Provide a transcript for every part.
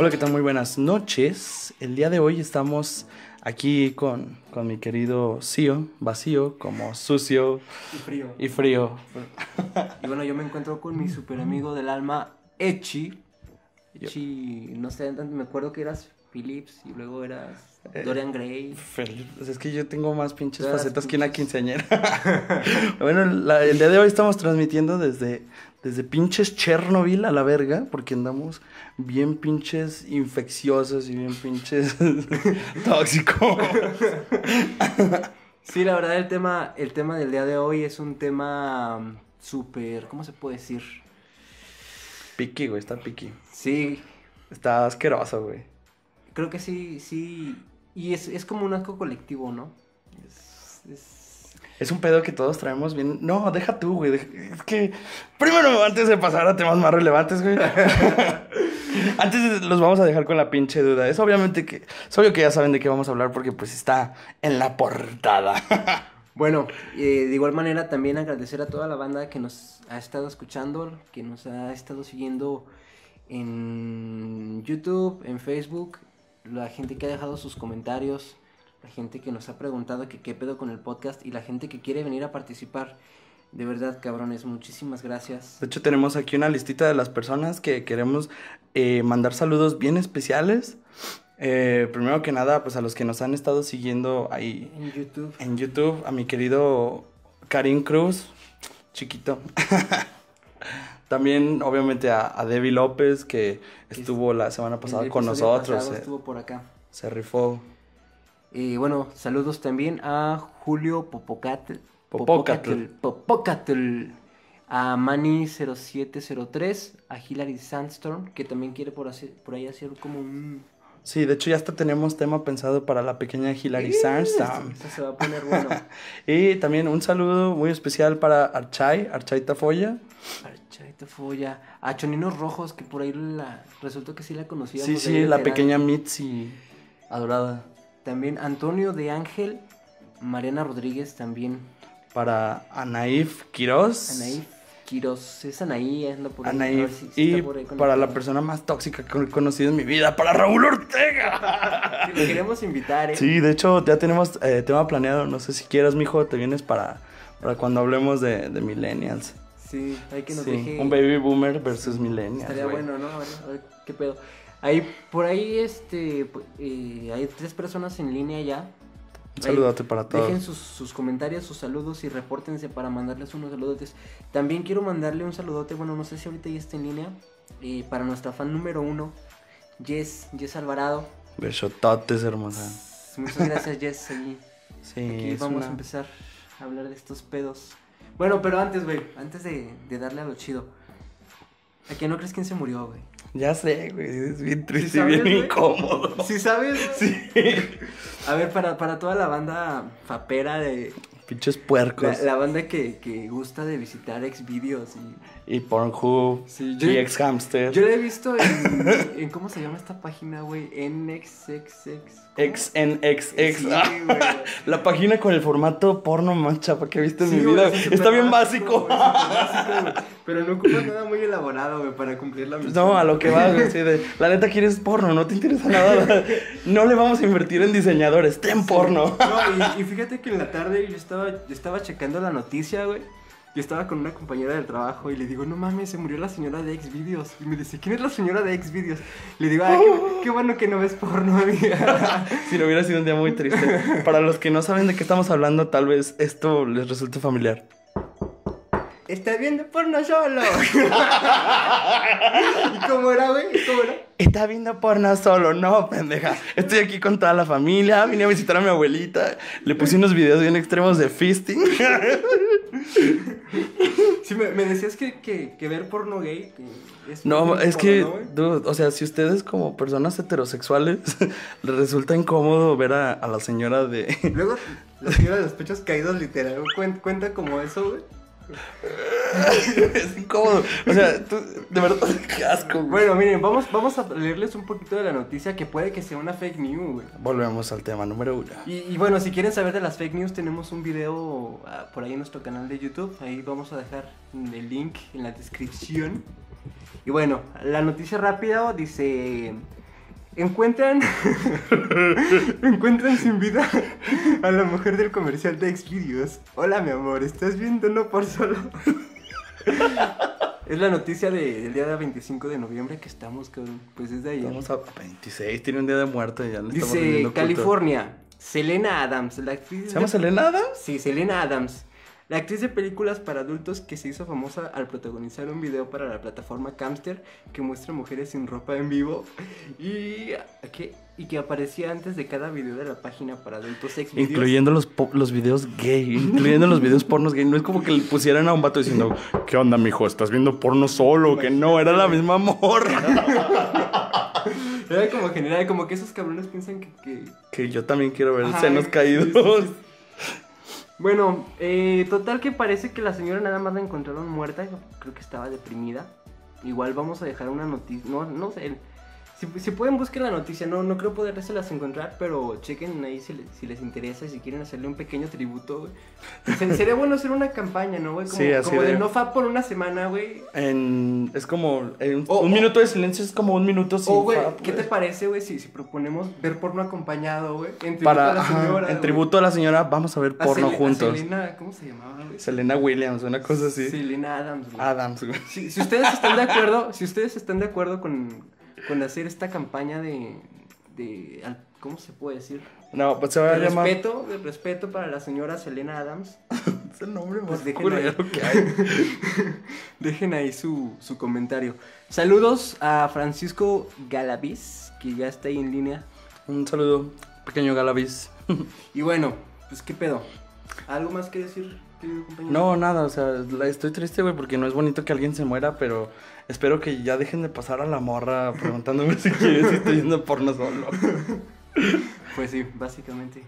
Hola, ¿qué tal? Muy buenas noches. El día de hoy estamos aquí con, con mi querido Cío, vacío, como sucio Y frío. y frío. Y bueno, yo me encuentro con mi super amigo del alma, Echi. Echi, no sé, me acuerdo que eras Philips y luego eras Eh, Dorian Gray. Pues es que yo tengo más pinches facetas que una quinceañera. bueno, la- el día de hoy estamos transmitiendo desde, desde pinches Chernobyl a la verga, porque andamos bien pinches infecciosos y bien pinches tóxicos. Sí, la verdad el tema, el tema del día de hoy es un tema um, súper, ¿cómo se puede decir? Piqui, güey, está piqui. Sí, Está asqueroso, güey. creo que sí, sí. Y es, es como un asco colectivo, ¿no? Es, es- Es un pedo que todos traemos bien. No, deja tú, güey. Es que. Primero, antes de pasar a temas más relevantes, güey. antes los vamos a dejar con la pinche duda. Es obviamente que. Es obvio que ya saben de qué vamos a hablar porque, pues, está en la portada. Bueno, eh, de igual manera también agradecer a toda la banda que nos ha estado escuchando, que nos ha estado siguiendo en YouTube, en Facebook, la gente que ha dejado sus comentarios, la gente que nos ha preguntado que qué pedo con el podcast y la gente que quiere venir a participar. De verdad, cabrones, muchísimas gracias. De hecho, tenemos aquí una listita de las personas que queremos eh, mandar saludos bien especiales. Eh, primero que nada, pues a los que nos han estado siguiendo ahí En YouTube. en YouTube, a mi querido Karim Cruz, chiquito. También, obviamente, a, a Debbie López, que estuvo la semana pasada con nosotros. pasado Se, estuvo por acá. se rifó. Y bueno, saludos también a Julio Popocatl. Popocatl. Popocatl. A Mani0703. A Hilary Sandstorm, que también quiere por, hacer- por ahí hacer como un. Sí, de hecho, ya hasta tenemos tema pensado para la pequeña Hilary Sandstorm. Esto se va a poner bueno. Y también un saludo muy especial para Archay, Archay Tafoya. Archaito Folla. A Choninos Rojos, que por ahí la, resultó que sí la conocíamos. Sí, sí, la pequeña Mitzi adorada. También Antonio de Ángel. Mariana Rodríguez también. Para Anaif Quiroz. Anaí Quiroz. Es Anaí, anda por ahí. Anaif. si- si Y por ahí para la persona más tóxica que he conocido en mi vida, para Raúl Ortega. Sí, lo queremos invitar, ¿eh? Sí, de hecho ya tenemos eh, tema planeado. No sé si quieras, mijo, te vienes para, para cuando hablemos de, de millennials. Sí, hay que nos Sí, deje. un baby boomer versus millennials. Estaría bueno, ¿no? A ver, a ver qué pedo. Ahí, por ahí, este, eh, hay tres personas en línea ya. Un saludote para todos. Dejen sus, sus comentarios, sus saludos y repórtense para mandarles unos saludotes. También quiero mandarle un saludote, bueno, no sé si ahorita ya está en línea, eh, para nuestra fan número uno, Jess, Jess Alvarado. Besototes, hermosa. Muchas gracias, Jess. Ahí, Sí, aquí vamos una- a empezar a hablar de estos pedos. Bueno, pero antes, güey, antes de, de darle a lo chido. ¿A que no crees quién se murió, güey? Ya sé, güey, es bien triste y sabes, bien güey? incómodo. ¿Sí sabes? Sí. A ver, para, para toda la banda fapera de... Pinches puercos. La, la banda que, que gusta de visitar Xvideos y... Y Pornhub. Sí, yo- y ex hamster. Yo la he visto en, en... ¿Cómo se llama esta página, güey? NXXX. XNXX. Sí. La página con el formato porno más chapa que he visto en Sí, mi güey, vida. sí, Está bien básico. güey, básico. Pero no ocupa nada muy elaborado, güey, para cumplir la misión. No, a lo que va, güey. sí, de, la neta quieres porno, no te interesa nada. No le vamos a invertir en diseñadores, ten porno. No, y, y fíjate que en la tarde yo estaba, yo estaba checando la noticia, güey. Yo estaba con una compañera del trabajo y le digo, no mames, se murió la señora de Xvideos. Y me dice, ¿quién es la señora de Xvideos? Le digo, ah, qué, qué bueno que no ves porno, amiga. Si no hubiera sido un día muy triste. Para los que no saben de qué estamos hablando, tal vez esto les resulte familiar. Estás viendo porno solo. ¿Y cómo era, güey? ¿Cómo era? Está viendo porno solo, no, pendeja. Estoy aquí con toda la familia, vine a visitar a mi abuelita, le puse unos videos bien extremos de fisting. Sí, me, me decías que, que, que ver porno gay que es No, es que, o sea, si ustedes como personas heterosexuales les resulta incómodo ver a, a la señora de... Luego, la señora de los pechos caídos, literal, güey, cuen- cuenta como eso, güey. Es incómodo. O sea, tú, de verdad, qué asco. güey. Bueno, miren, vamos, vamos a leerles un poquito de la noticia que puede que sea una fake news, güey. Volvemos al tema número uno. Y, y bueno, si quieren saber de las fake news, tenemos un video ah, por ahí en nuestro canal de YouTube. Ahí vamos a dejar el link en la descripción. Y bueno, la noticia rápida dice: encuentran encuentran sin vida a la mujer del comercial de Xvideos. Hola, mi amor, ¿estás viendo no por solo? es la noticia de- del día 25 de noviembre que estamos, cabrón. Pues es de ayer. Vamos a 26, tiene un día de muerte ya estamos Dice culto. California, Selena Adams, la actriz ¿Se llama de- Selena Adams? Sí, Selena Adams. La actriz de películas para adultos que se hizo famosa al protagonizar un video para la plataforma Camster que muestra mujeres sin ropa en vivo y que, y que aparecía antes de cada video de la página para adultos ex Incluyendo los, los videos gay, incluyendo los videos pornos gay. No es como que le pusieran a un vato diciendo, ¿qué onda, mijo? ¿Estás viendo porno solo? Que no, era la misma morra. Era como general, como que esos cabrones piensan que... que- que yo también quiero ver Ajá, senos sí, caídos. sí, sí. Bueno, eh, total que parece que la señora nada más la encontraron muerta, creo que estaba deprimida. Igual vamos a dejar una noticia, no, no sé, si, si pueden busquen la noticia, no, no creo las encontrar, pero chequen ahí si, les- si les interesa y si quieren hacerle un pequeño tributo, güey. Se- Sería bueno hacer una campaña, ¿no, güey? Como, Sí, así como de... de- no fa por una semana, güey. En- es como, en un, minuto de silencio es como un minuto sin O, güey, ¿qué te parece, güey, si, si proponemos ver porno acompañado, güey? En tributo Para, a la ajá, señora, en güey. tributo a la señora, vamos a ver A porno a juntos. Selena, ¿cómo se llamaba, güey? Selena Williams, una cosa así. Selena Adams, güey. Adams, güey. Si, si ustedes están de acuerdo, si ustedes están de acuerdo con, con hacer esta campaña de, de ¿cómo se puede decir? No, pues se va a llamar. respeto, respeto para la señora Selena Adams. Es el nombre Pues más dejen culero ahí. que hay. Dejen ahí su, su comentario. Saludos a Francisco Galaviz, que ya está ahí en línea. Un saludo, pequeño Galavis. Y bueno, pues qué pedo. ¿Algo más que decir? No, nada, o sea, estoy triste, güey, porque no es bonito que alguien se muera, pero espero que ya dejen de pasar a la morra preguntándome si quiere, si estoy yendo porno solo. Pues sí, básicamente.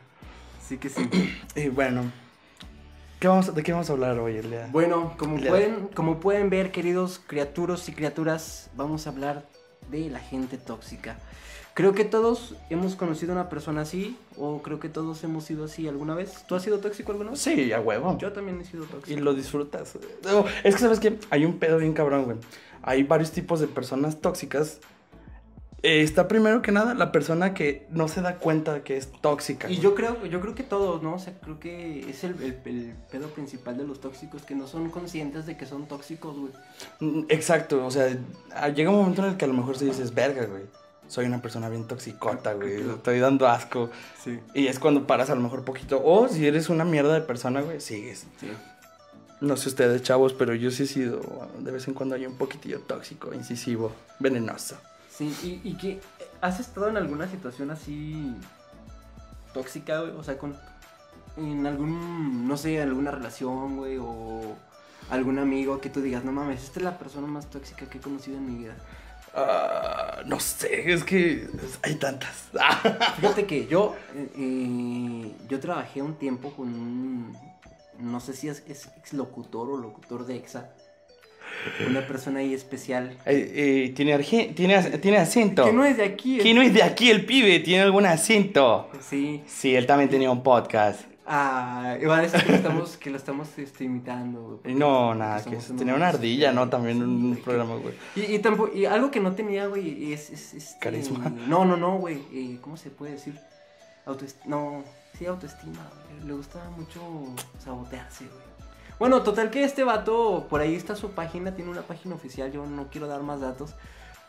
Sí que sí. Y bueno, ¿qué vamos, a- ¿de qué vamos a hablar hoy, Elia? Bueno, como pueden, como pueden ver, queridos criaturos y criaturas, vamos a hablar de la gente tóxica. Creo que todos hemos conocido a una persona así, o creo que todos hemos sido así alguna vez. ¿Tú has sido tóxico alguna vez? Sí, a huevo. Yo también he sido Y tóxico. lo disfrutas. No, es que, ¿sabes qué? Hay un pedo bien cabrón, güey. Hay varios tipos de personas tóxicas. Eh, está primero que nada la persona que no se da cuenta que es tóxica. Y güey. yo creo, yo creo que todos, ¿no? O sea, creo que es el, el- el pedo principal de los tóxicos, que no son conscientes de que son tóxicos, güey. Mm, Exacto, o sea, ah, llega un momento en el que a lo mejor se dices, verga, güey. Soy una persona bien toxicota, güey. Estoy dando asco. Sí. Y es cuando paras a lo mejor poquito. O si eres una mierda de persona, güey, sigues. Sí. No sé ustedes, chavos, pero yo sí he sido, de vez en cuando hay un poquitillo tóxico, incisivo, venenoso. Sí, y, y que has estado en alguna situación así tóxica, güey, o sea, con en algún, no sé, alguna relación, güey, o algún amigo que tú digas, no mames, esta es la persona más tóxica que he conocido en mi vida. Ah, no sé, es que hay tantas. Fíjate que yo, eh, eh, yo trabajé un tiempo con un, no sé si es, es ex locutor o locutor de EXA, una persona ahí especial. Eh, eh, tiene, arge- tiene, tiene acento. Que no es de aquí. Que no es de aquí el pibe, tiene algún acento. Sí. Sí, él también tenía un podcast. Ah, igual a decir que lo estamos, que lo estamos este, imitando. güey, no, nada, que tenía una ardilla, ¿no? También un programa, güey. Y, y, tampoco, y algo que no tenía, güey, es... es este, Carisma. No, no, no, güey. eh, ¿Cómo se puede decir? Autoestima. No, sí, autoestima. güey, Le gustaba mucho sabotearse, güey. Bueno, total que este vato, por ahí está su página, tiene una página oficial, yo no quiero dar más datos.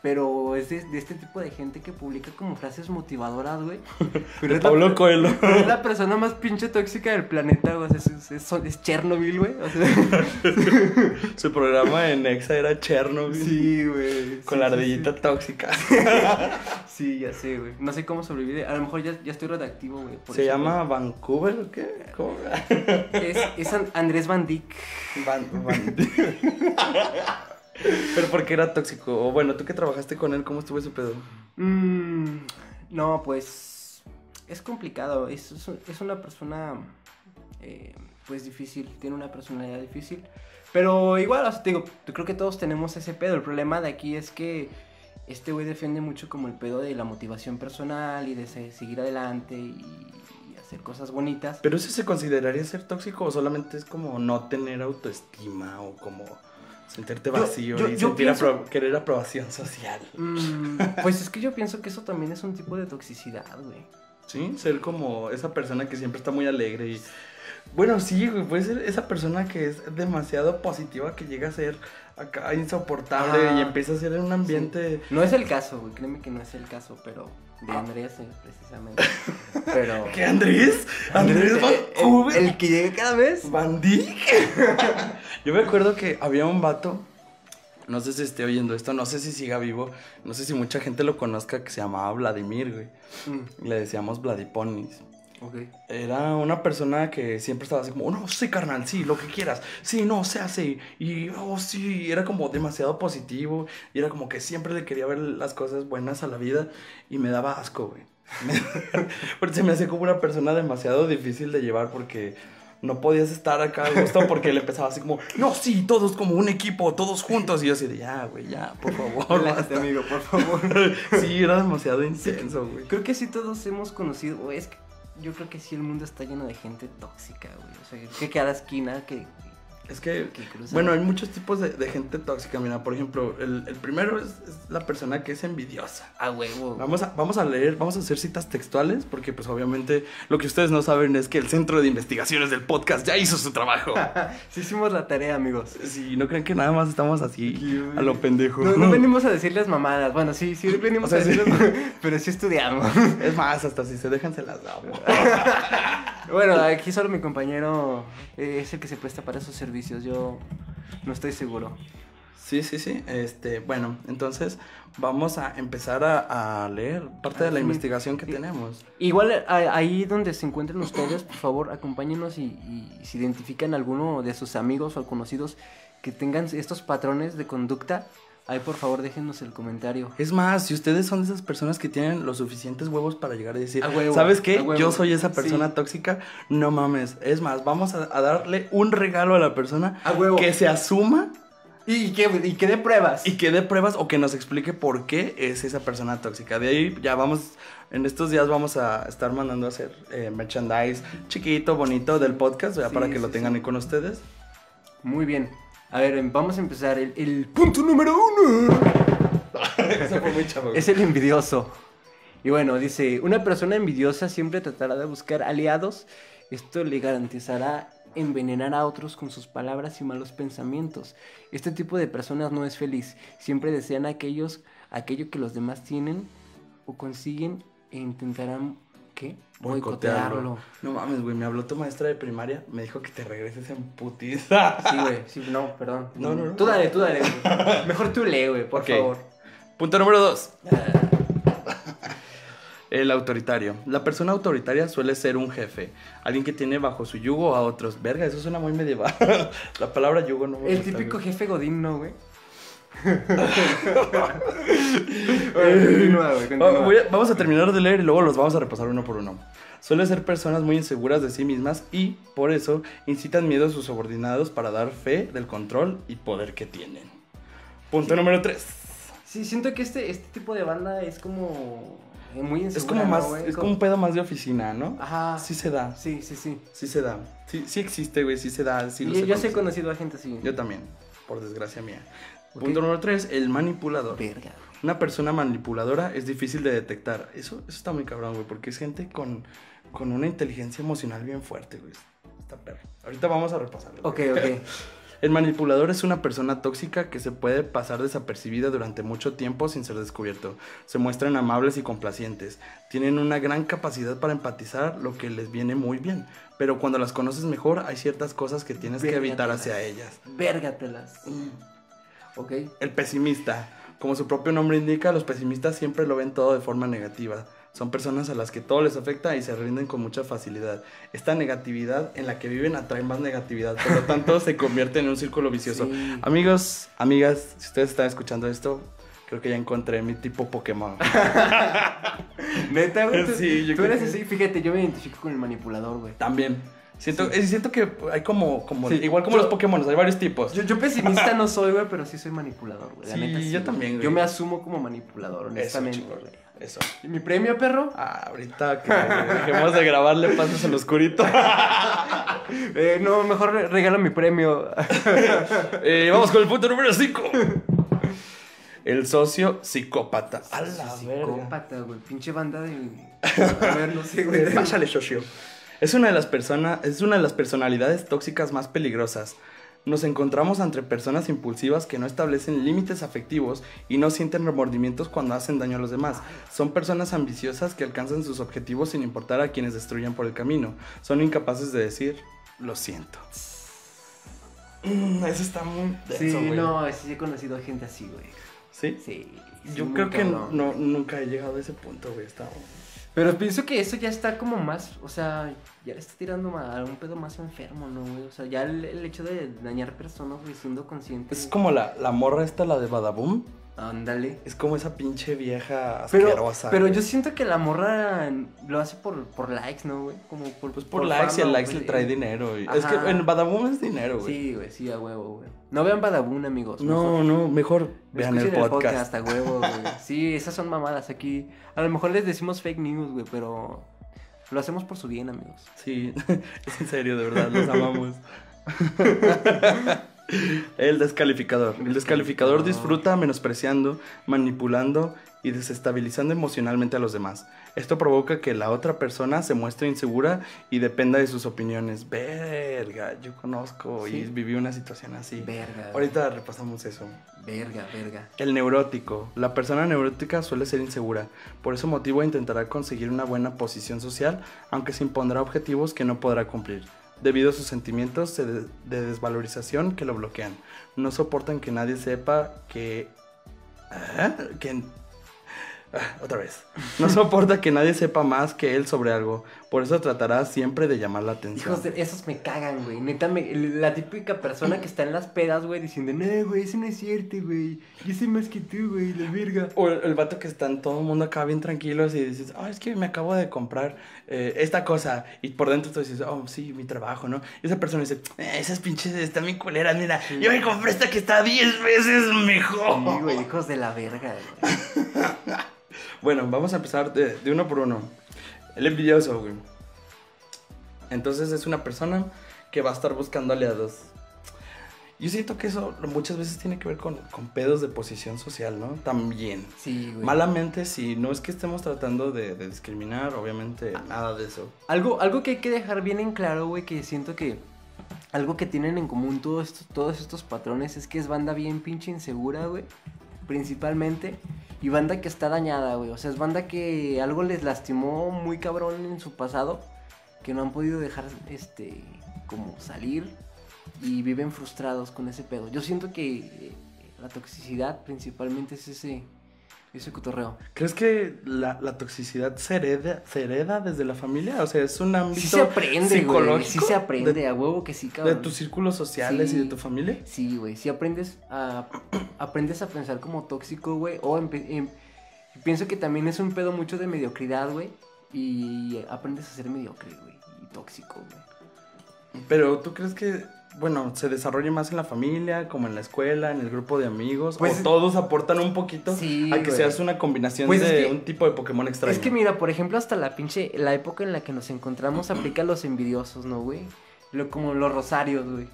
Pero es de, de este tipo de gente que publica como frases motivadoras, güey. Pero es la- Pablo Coelho. pero es la persona más pinche tóxica del planeta, güey. O sea, es, es, es- es Chernobyl, güey. O sea, Su programa en Exa era Chernobyl. sí, güey. Con sí, la sí, ardillita tóxica. Sí, ya sé, güey. No sé cómo sobrevive. A lo mejor ya, ya estoy redactivo, güey. ¿Se eso, llama Vancouver o qué? ¿Cómo? Es, es An- Andrés Van Dyck. Van, Van- Pero porque era tóxico. O bueno, tú que trabajaste con él, ¿cómo estuvo ese pedo? Mm, no, pues. Es complicado. Es, es, una persona. eh, pues difícil. Tiene una personalidad difícil. Pero igual, o sea, te digo, yo creo que todos tenemos ese pedo. El problema de aquí es que este güey defiende mucho como el pedo de la motivación personal y de se- seguir adelante y, y hacer cosas bonitas. ¿Pero eso se consideraría ser tóxico o solamente es como no tener autoestima o como Sentirte Yo- vacío yo- y yo sentir pienso- apro- querer aprobación social. Mm, pues es que yo pienso que eso también es un tipo de toxicidad, güey. ¿Sí? Ser como esa persona que siempre está muy alegre y... Bueno, sí, güey, puede ser esa persona que es demasiado positiva que llega a ser acá insoportable y empieza a ser en un ambiente... No es el caso, güey, créeme que no es el caso, pero de Andrés sí, precisamente. Pero... ¿Qué, Andrés? ¿Andrés Van el, Cooper? el que llega cada vez. ¿Van? Yo me acuerdo que había un vato, no sé si esté oyendo esto, no sé si siga vivo, no sé si mucha gente lo conozca, que se llamaba Vladimir, güey. Mm, Le decíamos Vladiponis. Era una persona que siempre estaba así como, no, sí, carnal, sí, lo que quieras. Sí, no, se hace. Y, oh, sí, era como demasiado positivo. Y era como que siempre le quería ver las cosas buenas a la vida. Y me daba asco, güey. porque se me hacía como una persona demasiado difícil de llevar porque no podías estar acá a gusto porque él empezaba así como, no, sí, todos como un equipo, todos juntos. Y yo así de, ya, güey, ya, por favor. Relájate, basta". amigo, por favor. Sí, era demasiado intenso, güey. Creo que sí todos hemos conocido, o es que yo creo que sí el mundo está lleno de gente tóxica, güey. O sea, que cada esquina que, Es que, bueno, hay muchos tipos de, de gente tóxica. Mira, por ejemplo, el, el primero es, es la persona que es envidiosa. a huevo. Vamos a, vamos a leer, vamos a hacer citas textuales, porque pues obviamente lo que ustedes no saben es que el Centro de Investigaciones del Podcast ya hizo su trabajo. sí hicimos la tarea, amigos. Si no creen que nada más estamos así a lo pendejo. No, no venimos a decirles mamadas. Bueno, sí, sí venimos O sea, a sí. decirles, pero sí estudiamos. Es más, hasta si se dejan se las damos. Bueno, aquí solo mi compañero eh, es el que se presta para esos servicios. Yo no estoy seguro. Sí, sí, sí. Este, bueno, entonces vamos a empezar a, a leer parte de la Ah, sí. investigación que tenemos. Igual a- ahí donde se encuentren ustedes, por favor, acompáñenos y, y si identifican alguno de sus amigos o conocidos que tengan estos patrones de conducta, ahí por favor déjenos el comentario. Es más, si ustedes son de esas personas que tienen los suficientes huevos para llegar a decir, A huevo, ¿sabes qué? Yo soy esa persona Sí. tóxica, no mames. Es más, vamos a, a darle un regalo a la persona A huevo. que se asuma Y que, y que dé pruebas. y que dé pruebas o que nos explique por qué es esa persona tóxica. De ahí ya vamos, en estos días vamos a estar mandando a hacer eh, merchandise chiquito, bonito del podcast, ya Sí, para que lo sí, tengan sí. ahí con ustedes. Muy bien. A ver, vamos a empezar. El, el punto número uno Eso fue muy chavo. es el envidioso. Y bueno, dice, una persona envidiosa siempre tratará de buscar aliados. Esto le garantizará envenenar a otros con sus palabras y malos pensamientos. Este tipo de personas no es feliz. Siempre desean aquellos, aquello que los demás tienen o consiguen e intentarán, ¿qué? Boicotearlo. No mames, güey, me habló tu maestra de primaria, me dijo que te regreses en putiza. Sí, güey, sí, no, perdón. No, no, no. Tú dale, tú dale. güey. Mejor tú lee, güey, por favor. Punto número dos. El autoritario. La persona autoritaria suele ser un jefe, alguien que tiene bajo su yugo a otros. Verga, eso suena muy medieval. La palabra yugo no me El típico jefe godín, ¿no, güey? Bueno, continúa, güey, continúa. Va- voy a- vamos a terminar de leer y luego los vamos a repasar uno por uno. Suele ser personas muy inseguras de sí mismas y, por eso, incitan miedo a sus subordinados para dar fe del control y poder que tienen. Punto número 3. Sí, siento que este, este tipo de banda es como eh, muy insegura, Es como ¿no, más, güey? es como un pedo más de oficina, ¿no? Ajá. Sí se da, Sí, sí, sí. sí se da. Sí, sí existe, güey, sí se da. Sí yo sé yo sí he conocido a gente así. Yo también, por desgracia mía. Punto número 3, el manipulador. Verga. Una persona manipuladora es difícil de detectar. Eso, eso está muy cabrón, güey, porque es gente con, con una inteligencia emocional bien fuerte, güey. Está perro. Ahorita vamos a repasarlo. Ok, ok. El manipulador es una persona tóxica que se puede pasar desapercibida durante mucho tiempo sin ser descubierto. Se muestran amables y complacientes. Tienen una gran capacidad para empatizar, lo que les viene muy bien. Pero cuando las conoces mejor, hay ciertas cosas que tienes que evitar Vérgatelas. hacia ellas. Vérgatelas. Ok. El pesimista. Como su propio nombre indica, los pesimistas siempre lo ven todo de forma negativa. Son personas a las que todo les afecta y se rinden con mucha facilidad. Esta negatividad en la que viven atrae más negatividad, por lo tanto se convierte en un círculo vicioso. Sí. Amigos, amigas, si ustedes están escuchando esto, creo que ya encontré mi tipo Pokémon. Neta, güey. Tú, Sí, yo tú eres que- así. Fíjate, yo me identifico con el manipulador, güey. También. Siento, Sí. siento que hay como, como Sí. igual como Yo- los Pokémon, hay varios tipos. Yo, yo pesimista no soy, güey, pero sí soy manipulador, güey. Sí, neta, yo güey. también, güey. Yo me asumo como manipulador, honestamente. Eso. ¿Y mi premio, perro? Ah, ahorita que dejemos de grabar le pasas el oscurito. Eh, no, mejor re- regala mi premio. Eh, vamos con el punto número 5. El socio psicópata. A la. Psicópata, güey. Pinche banda de. A ver, no sé, güey. Pásale, socio. Es una de las personas, es una de las personalidades tóxicas más peligrosas. Nos encontramos entre personas impulsivas que no establecen límites afectivos y no sienten remordimientos cuando hacen daño a los demás. Son personas ambiciosas que alcanzan sus objetivos sin importar a quienes destruyan por el camino. Son incapaces de decir, lo siento. Mm, eso está muy Sí, no, sí he conocido gente así, güey. ¿Sí? Sí. Yo creo que no, nunca he llegado a ese punto, güey. Está... Pero pienso que eso ya está como más, o sea, ya le está tirando a un pedo más enfermo, ¿no? O sea, ya el, el hecho de dañar personas, güey, siendo consciente. Es como la, la morra esta, la de Badaboom. Ándale. Es como esa pinche vieja Pero, asquerosa. pero güey. yo siento que la morra lo hace por, por likes, ¿no, güey? Como por, Pues por, likes y el likes güey. le trae dinero. Es que en Badaboom es dinero, güey. Sí, güey, sí, a huevo, güey. No vean Badabun, amigos. no, mejor no, mejor vean el podcast. a huevo, güey. Sí, esas son mamadas aquí. A lo mejor les decimos fake news, güey, pero lo hacemos por su bien, amigos. Sí, es en serio, de verdad, los amamos. el descalificador. El descalificador disfruta menospreciando, manipulando y desestabilizando emocionalmente a los demás. Esto provoca que la otra persona se muestre insegura y dependa de sus opiniones. Verga, yo conozco y viví una situación así. Verga. Ahorita repasamos eso. Verga, verga. El neurótico. La persona neurótica suele ser insegura. Por ese motivo intentará conseguir una buena posición social, aunque se impondrá objetivos que no podrá cumplir, debido a sus sentimientos de, de desvalorización que lo bloquean. No soportan que nadie sepa que... ¿Ah? que Ah, otra vez. No soporta que nadie sepa más que él sobre algo. Por eso tratará siempre de llamar la atención. Hijos de esos me cagan, güey. Neta, me- la típica persona que está en las pedas, güey, diciendo, no, güey, eso no es cierto, güey. Yo sé más que tú, güey, la verga. O el, el vato que están todo el mundo acá bien tranquilos y dices, oh, es que me acabo de comprar eh, esta cosa. Y por dentro tú dices, oh, sí, mi trabajo, ¿no? Y esa persona dice, "Eh, esas pinches están bien culeras, mira, yo me compré esta que está 10 veces mejor. Sí, güey, hijos de la verga, güey. Bueno, vamos a empezar de, de uno por uno. El envidioso, güey. Entonces es una persona que va a estar buscando aliados. Yo siento que eso muchas veces tiene que ver con, con pedos de posición social, ¿no? También. Sí, güey. Malamente, sí, no es que estemos tratando de, de discriminar, obviamente, nada de eso. Algo, algo que hay que dejar bien en claro, güey, que siento que algo que tienen en común todos estos, todos estos patrones es que es banda bien pinche insegura, güey. Principalmente. Y banda que está dañada, güey. O sea, es banda que algo les lastimó muy cabrón en su pasado. Que no han podido dejar, este, como salir. Y viven frustrados con ese pedo. Yo siento que eh, la toxicidad principalmente es ese, ese cotorreo. ¿Crees que la, la toxicidad se hereda, se hereda desde la familia? O sea, es un ámbito Sí se aprende, psicológico Sí se aprende, de, a huevo que sí, de cabrón. tus círculos sociales y de tu familia. Sí, güey, sí aprendes a, aprendes a pensar como tóxico, güey, o em- pienso que también es un pedo mucho de mediocridad, güey, y aprendes a ser mediocre, güey, tóxico, güey. Pero tú crees que, bueno, se desarrolla más en la familia, como en la escuela, en el grupo de amigos, Pues- o todos aportan un poquito Sí, a que güey. seas una combinación Pues es de que- un tipo de Pokémon extraño. Es que mira, por ejemplo, hasta la pinche, la época en la que nos encontramos aplica a los envidiosos, ¿no, güey? Lo, como los rosarios, güey.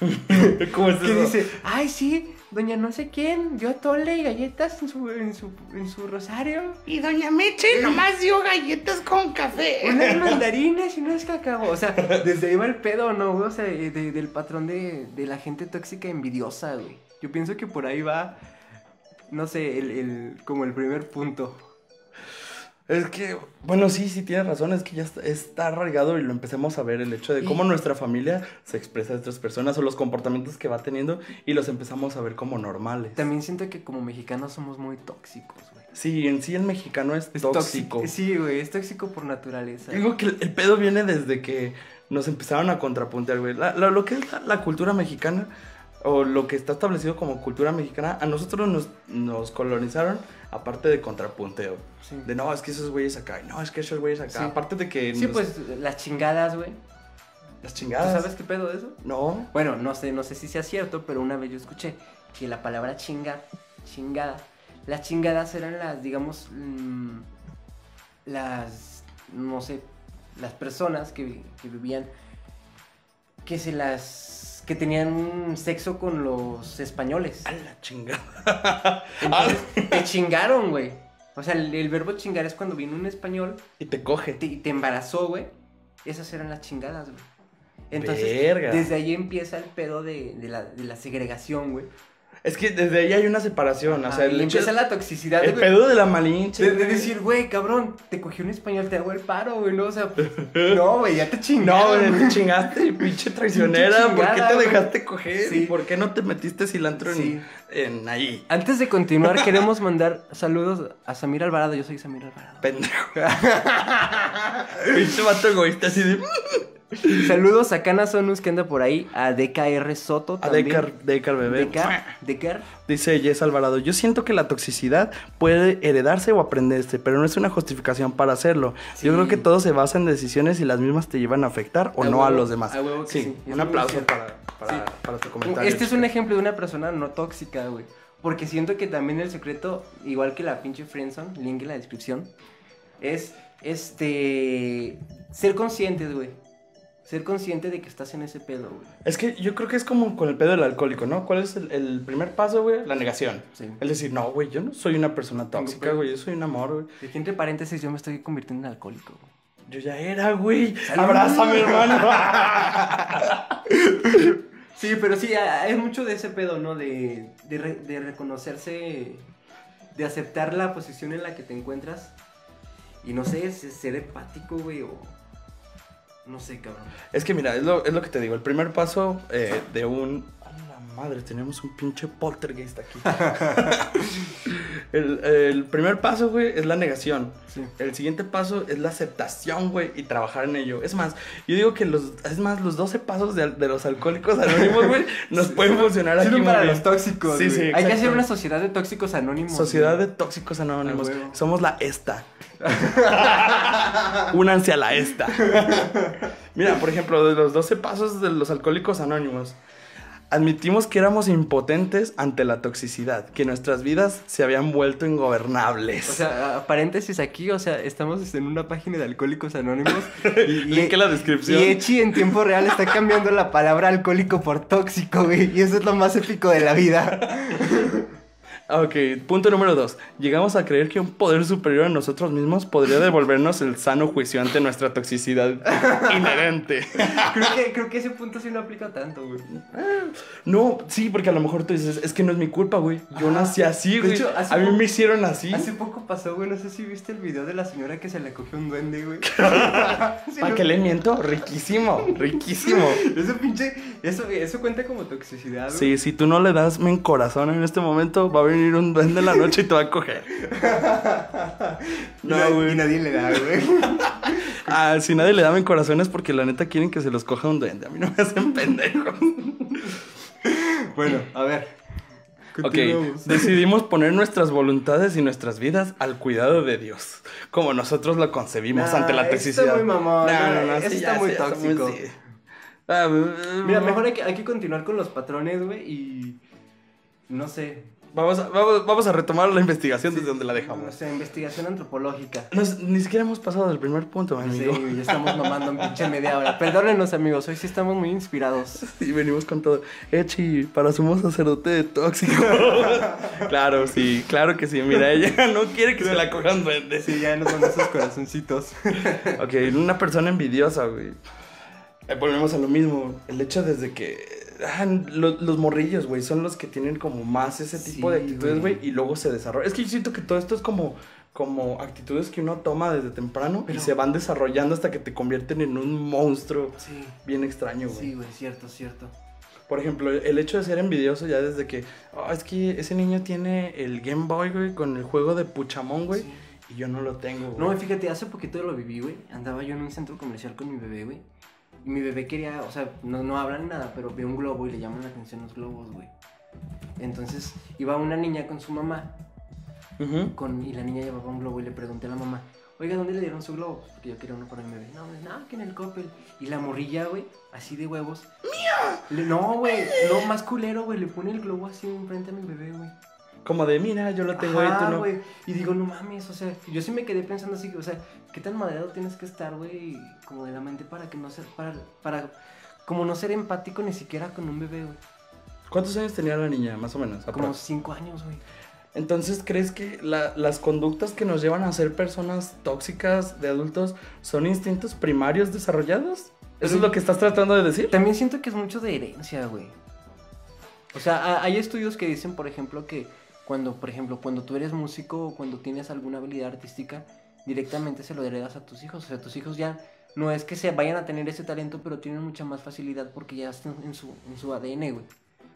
¿Cómo es Que dice, ay, sí, doña no sé quién dio tole y galletas en su, en su, en su rosario. Y doña Meche nomás dio galletas con café. Unas mandarinas y unas cacao. O sea, desde ahí va el pedo, ¿no? O sea, de- de- del patrón de, de la gente tóxica envidiosa, güey. Yo pienso que por ahí va, no sé, el, el- como el primer punto. Es que, bueno, sí, sí tienes razón, es que ya está, está arraigado y lo empecemos a ver, el hecho de Y- cómo nuestra familia se expresa a otras personas o los comportamientos que va teniendo y los empezamos a ver como normales. También siento que como mexicanos somos muy tóxicos, güey. Sí, en sí el mexicano es, Es tóxico. Sí, güey, es tóxico por naturaleza. Digo que el, el pedo viene desde que nos empezaron a contrapuntear, güey. La- la- lo que es la, la cultura mexicana o lo que está establecido como cultura mexicana, a nosotros nos, nos colonizaron aparte de contrapunteo. Sí. De no, es que esos güeyes acá, no, es que esos güeyes acá. Sí. Aparte de que Sí, nos- pues las chingadas, güey. las ¿Tú chingadas. sabes qué pedo de eso? No. Bueno, no sé, no sé si sea cierto, pero una vez yo escuché que la palabra chinga, chingada, Las chingadas eran las, digamos, mm, las, no sé, las personas que, que vivían, que se las, que tenían sexo con los españoles. A la chingada. Entonces, te chingaron, güey. O sea, el, el verbo chingar es cuando viene un español y te coge. te, y te embarazó, güey. Esas eran las chingadas, güey. Entonces, Verga. desde ahí empieza el pedo de, de la, de la segregación, güey. Es que desde ahí hay una separación. o sea, el, hecho- empieza la toxicidad, el pedo de la malinche. De, decir, güey, cabrón, te cogí un español, te hago el paro, güey, ¿no? O sea, no, güey, ya te No, chingaron. güey, te chingaste, pinche traicionera. Pinche ¿Por qué te dejaste coger? Sí. ¿Y por qué no te metiste cilantro en, en ahí? Antes de continuar, queremos mandar saludos a Samir Alvarado. Yo soy Samir Alvarado. Pendejo. pinche vato egoísta así de. Saludos a Cana Sonus que anda por ahí, a DKR Soto A también. Decar, Decar bebé. Dekar, Dekar. Dice Jess Alvarado, yo siento que la toxicidad puede heredarse o aprenderse, pero no es una justificación para hacerlo. Sí. Yo creo que todo se basa en decisiones y las mismas te llevan a afectar o A no a los demás. a huevo que sí, un aplauso para, para, Sí. para tu comentario. Este es un ejemplo de una persona no tóxica, güey. Porque siento que también el secreto, igual que la pinche friendzone, link en la descripción, es este ser conscientes, güey. Ser consciente de que estás en ese pedo, güey. Es que yo creo que es como con el pedo del alcohólico, ¿no? ¿Cuál es el, el primer paso, güey? La negación. Sí. El decir, no, güey, yo no soy una persona tóxica, güey, yo soy un amor, güey. Aquí entre paréntesis, yo me estoy convirtiendo en alcohólico, güey. Yo ya era, güey. Abrázame, hermano. Sí, pero sí, hay hay mucho de ese pedo, ¿no? De, de, re- de reconocerse, de aceptar la posición en la que te encuentras. Y no sé, es- es ser empático, güey, o... No sé, cabrón. Es que mira, es lo, es lo que te digo. El primer paso eh, de un. ¡A la madre! Tenemos un pinche poltergeist aquí. el, el primer paso, güey, es la negación. Sí. El siguiente paso es la aceptación, güey, y trabajar en ello. Es más, yo digo que los. Es más, los 12 pasos de, de los alcohólicos anónimos, güey, nos pueden funcionar aquí. Sirven muy para los tóxicos. Sí, sí, Hay que hacer una sociedad de tóxicos anónimos. Sociedad de tóxicos anónimos. A huevo. Somos la esta. Únanse a la esta. Mira, por ejemplo, de los 12 pasos de los alcohólicos anónimos. Admitimos que éramos impotentes ante la toxicidad, que nuestras vidas se habían vuelto ingobernables. O sea, paréntesis aquí, o sea, estamos en una página de Alcohólicos Anónimos. Y, Link en la descripción. Y Echi en tiempo real está cambiando la palabra alcohólico por tóxico, güey. Y eso es lo más épico de la vida. Ok, punto número dos. Llegamos a creer que un poder superior a nosotros mismos podría devolvernos el sano juicio ante nuestra toxicidad inherente. Creo que, creo que ese punto sí no aplica tanto, güey. No, sí, porque a lo mejor tú dices, es que no es mi culpa, güey. Yo Ajá. nací así, De güey. hecho, hace A mí me hicieron así. Hace poco pasó, güey, no sé si viste el video de la señora que se le cogió un duende, güey. ¿Para no- qué le miento? Riquísimo, riquísimo. Eso pinche, eso, eso cuenta como toxicidad, güey. Sí, si tú no le das men corazón en este momento, va a venir un duende en la noche y te va a coger. No, güey. Y nadie le da, güey. Ah, si nadie le da men corazón es porque la neta quieren que se los coja un duende. A mí no me hacen pendejos. Bueno, a ver. Ok, decidimos poner nuestras voluntades y nuestras vidas al cuidado de Dios, como nosotros lo concebimos Nah, ante la toxicidad. está muy mamón, No, no, no, sí, está ya, muy sí, tóxico. sí. Ah, Mira, mejor hay que, hay que continuar con los patrones, güey, y... No sé. Vamos a, vamos, vamos a retomar la investigación desde donde la O dejamos. sea, investigación antropológica. Nos- ni siquiera hemos pasado del primer punto, mi Sí, amigo. ya estamos mamando en pinche media hora. Perdónenos, amigos, hoy sí estamos muy inspirados. Y venimos con todo. Echi, para sumo sacerdote tóxico. claro, sí, claro que sí. Mira, ella no quiere que se la cojan duendes. Sí, ya nos mandan esos corazoncitos. Ok, una persona envidiosa, güey. Eh, volvemos a lo mismo. El hecho desde que. Ah, lo- los morrillos, güey, son los que tienen como más ese tipo de actitudes, güey. y luego se desarrolla. Es que yo siento que todo esto es como, como actitudes que uno toma desde temprano Pero- y se van desarrollando hasta que te convierten en un monstruo Sí, bien extraño, güey. sí, güey, cierto, cierto. Por ejemplo, el hecho de ser envidioso ya desde que, "Ah, es que ese niño tiene el Game Boy, güey, con el juego de Puchamón, güey, Sí. y yo no lo tengo, güey. No, fíjate, hace poquito lo viví, güey. Andaba yo en un centro comercial con mi bebé, güey. Y mi bebé quería, o sea, no, no hablan nada, pero ve un globo y le llaman la atención los globos, güey. Entonces iba una niña con su mamá con, y la niña llevaba un globo y le pregunté a la mamá, oiga, ¿dónde le dieron su globo? Porque yo quería uno para mi bebé. No, pues, no, que en el Coppel. Y la morrilla, güey, así de huevos. ¡Mía! no, güey, no, más culero, güey, le pone el globo así enfrente a mi bebé, güey. Como de, mira, yo lo tengo ahí, tú no. Y digo, no mames, o sea, yo sí me quedé pensando así, o sea, ¿qué tan madreado tienes que estar, güey? Como de la mente para que no ser, para, para, como no ser empático ni siquiera con un bebé, güey. ¿Cuántos años tenía la niña, más o menos? Como aprox? cinco años, güey. Entonces, ¿crees que la- las conductas que nos llevan a ser personas tóxicas de adultos son instintos primarios desarrollados? ¿Eso es lo que estás tratando de decir? También siento que es mucho de herencia, güey. O sea, ha- hay estudios que dicen, por ejemplo, que cuando, por ejemplo, cuando tú eres músico o cuando tienes alguna habilidad artística, directamente se lo heredas a tus hijos. O sea, tus hijos ya no es que se vayan a tener ese talento, pero tienen mucha más facilidad porque ya está en su, en su ADN, güey.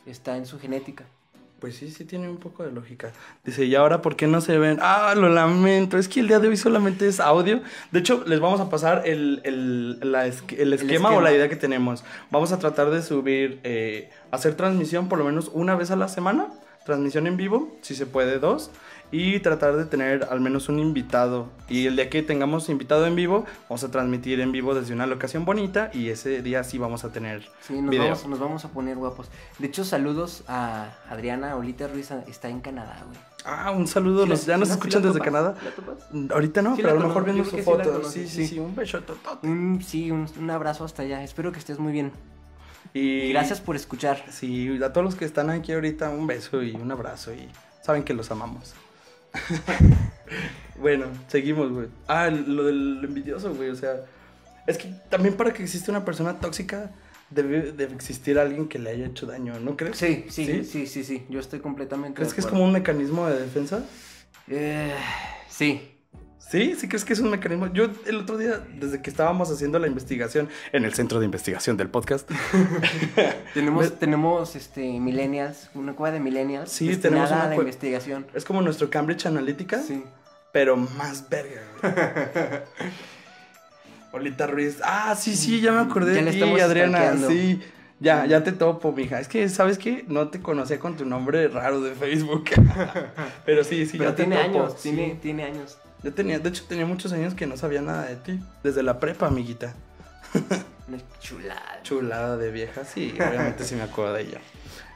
Está en su genética. Pues sí, sí tiene un poco de lógica. Dice, ¿y ahora por qué no se ven? Ah, lo lamento, es que el día de hoy solamente es audio. De hecho, les vamos a pasar el, el, la el esquema o esquema. la idea que tenemos. Vamos a tratar de subir, eh, hacer transmisión por lo menos una vez a la semana. Transmisión en vivo, si se puede dos. Y tratar de tener al menos un invitado. Y el día que tengamos invitado en vivo, vamos a transmitir en vivo desde una locación bonita. Y ese día sí vamos a tener Sí, nos video. vamos, nos vamos a poner guapos. De hecho, saludos a Adriana Olita Ruiz, está en Canadá, güey. Ah, un saludo. ¿Sí la- ya sí nos sí escuchan desde topas? Canadá. Ahorita no, Sí pero a lo mejor viendo su sí foto. sí, sí, sí. sí, un beso totote. Un, sí, un, un abrazo hasta allá. Espero que estés muy bien. Y gracias por escuchar. Sí, a todos los que están aquí ahorita, un beso y un abrazo. Y saben que los amamos. bueno, seguimos, güey. Ah, lo del envidioso, güey. O sea, es que también para que exista una persona tóxica, debe, debe existir alguien que le haya hecho daño, ¿no crees? Sí, sí, ¿Sí? sí, sí, sí, Yo estoy completamente. ¿Crees de que es como un mecanismo de defensa? Eh, sí. Sí, sí crees que es un mecanismo. Yo el otro día, desde que estábamos haciendo la investigación en el centro de investigación del podcast, Tenemos, Me- tenemos este, millennials, una cueva de millennials. Sí, tenemos una a la investigación. es como nuestro Cambridge Analytica, Sí. pero más verga. Olita Ruiz. Ah, sí, sí, ya me acordé Ya de ti, Adriana. stalkeando. Sí, ya, ya te topo, mija. Es que, ¿sabes qué? No te conocía con tu nombre raro de Facebook. pero sí, sí, Pero ya te tiene topo. años, sí. tiene, tiene años. Yo tenía, de hecho, tenía muchos años que no sabía nada de ti. Desde la prepa, amiguita. Una chulada. Chulada de vieja, sí, obviamente sí me acuerdo de ella.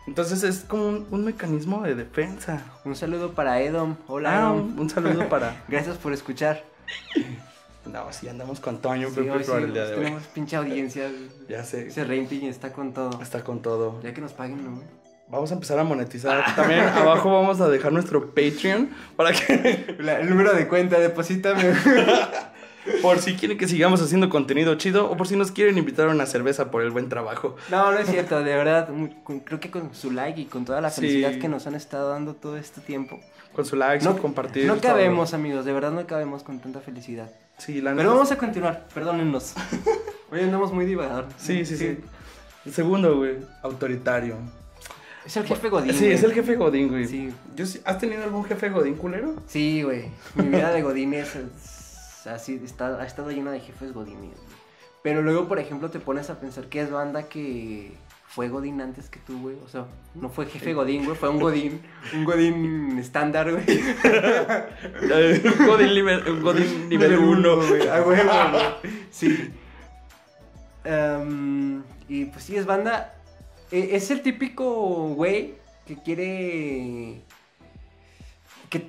Entonces es como un, un mecanismo de defensa. Un saludo para Edom. Hola, Ah, Edom. un, un saludo para. Gracias por escuchar. No, sí, andamos con Toño Sí, Pepe sí, el día de hoy. tenemos pinche audiencia. Ya sé, Ese rating está con todo. está con todo. Ya que nos paguen, ¿no? Vamos a empezar a monetizar. También abajo vamos a dejar nuestro Patreon para que, La- el número de cuenta, deposítame. por si quieren que sigamos haciendo contenido chido o por si nos quieren invitar a una cerveza por el buen trabajo. No, no es cierto, de verdad. muy- con- creo que con su like y con toda la Sí. felicidad que nos han estado dando todo este tiempo. Con su like, No, su compartir. no todo. cabemos, amigos, de verdad no cabemos con tanta felicidad. Sí, la Pero vamos a continuar, perdónennos. Hoy andamos muy divagador. Sí, sí, sí. El segundo, güey, autoritario. Es el jefe Godín. Sí, güey. es el jefe Godín, güey. Sí. Yo sí- ¿Has tenido algún jefe Godín culero? Sí, güey. Mi vida de Godines es así, está, ha estado llena de jefes Godines. güey. Pero luego, por ejemplo, te pones a pensar que es banda que fue Godín antes que tú, güey. O sea, no fue jefe Godín, güey, fue un Godín. Un Godín estándar, güey. Godín, nivel- un Godín nivel 1. güey. A huevo, güey. Sí. Em, y pues sí, es banda. E- Es el típico güey que quiere. Que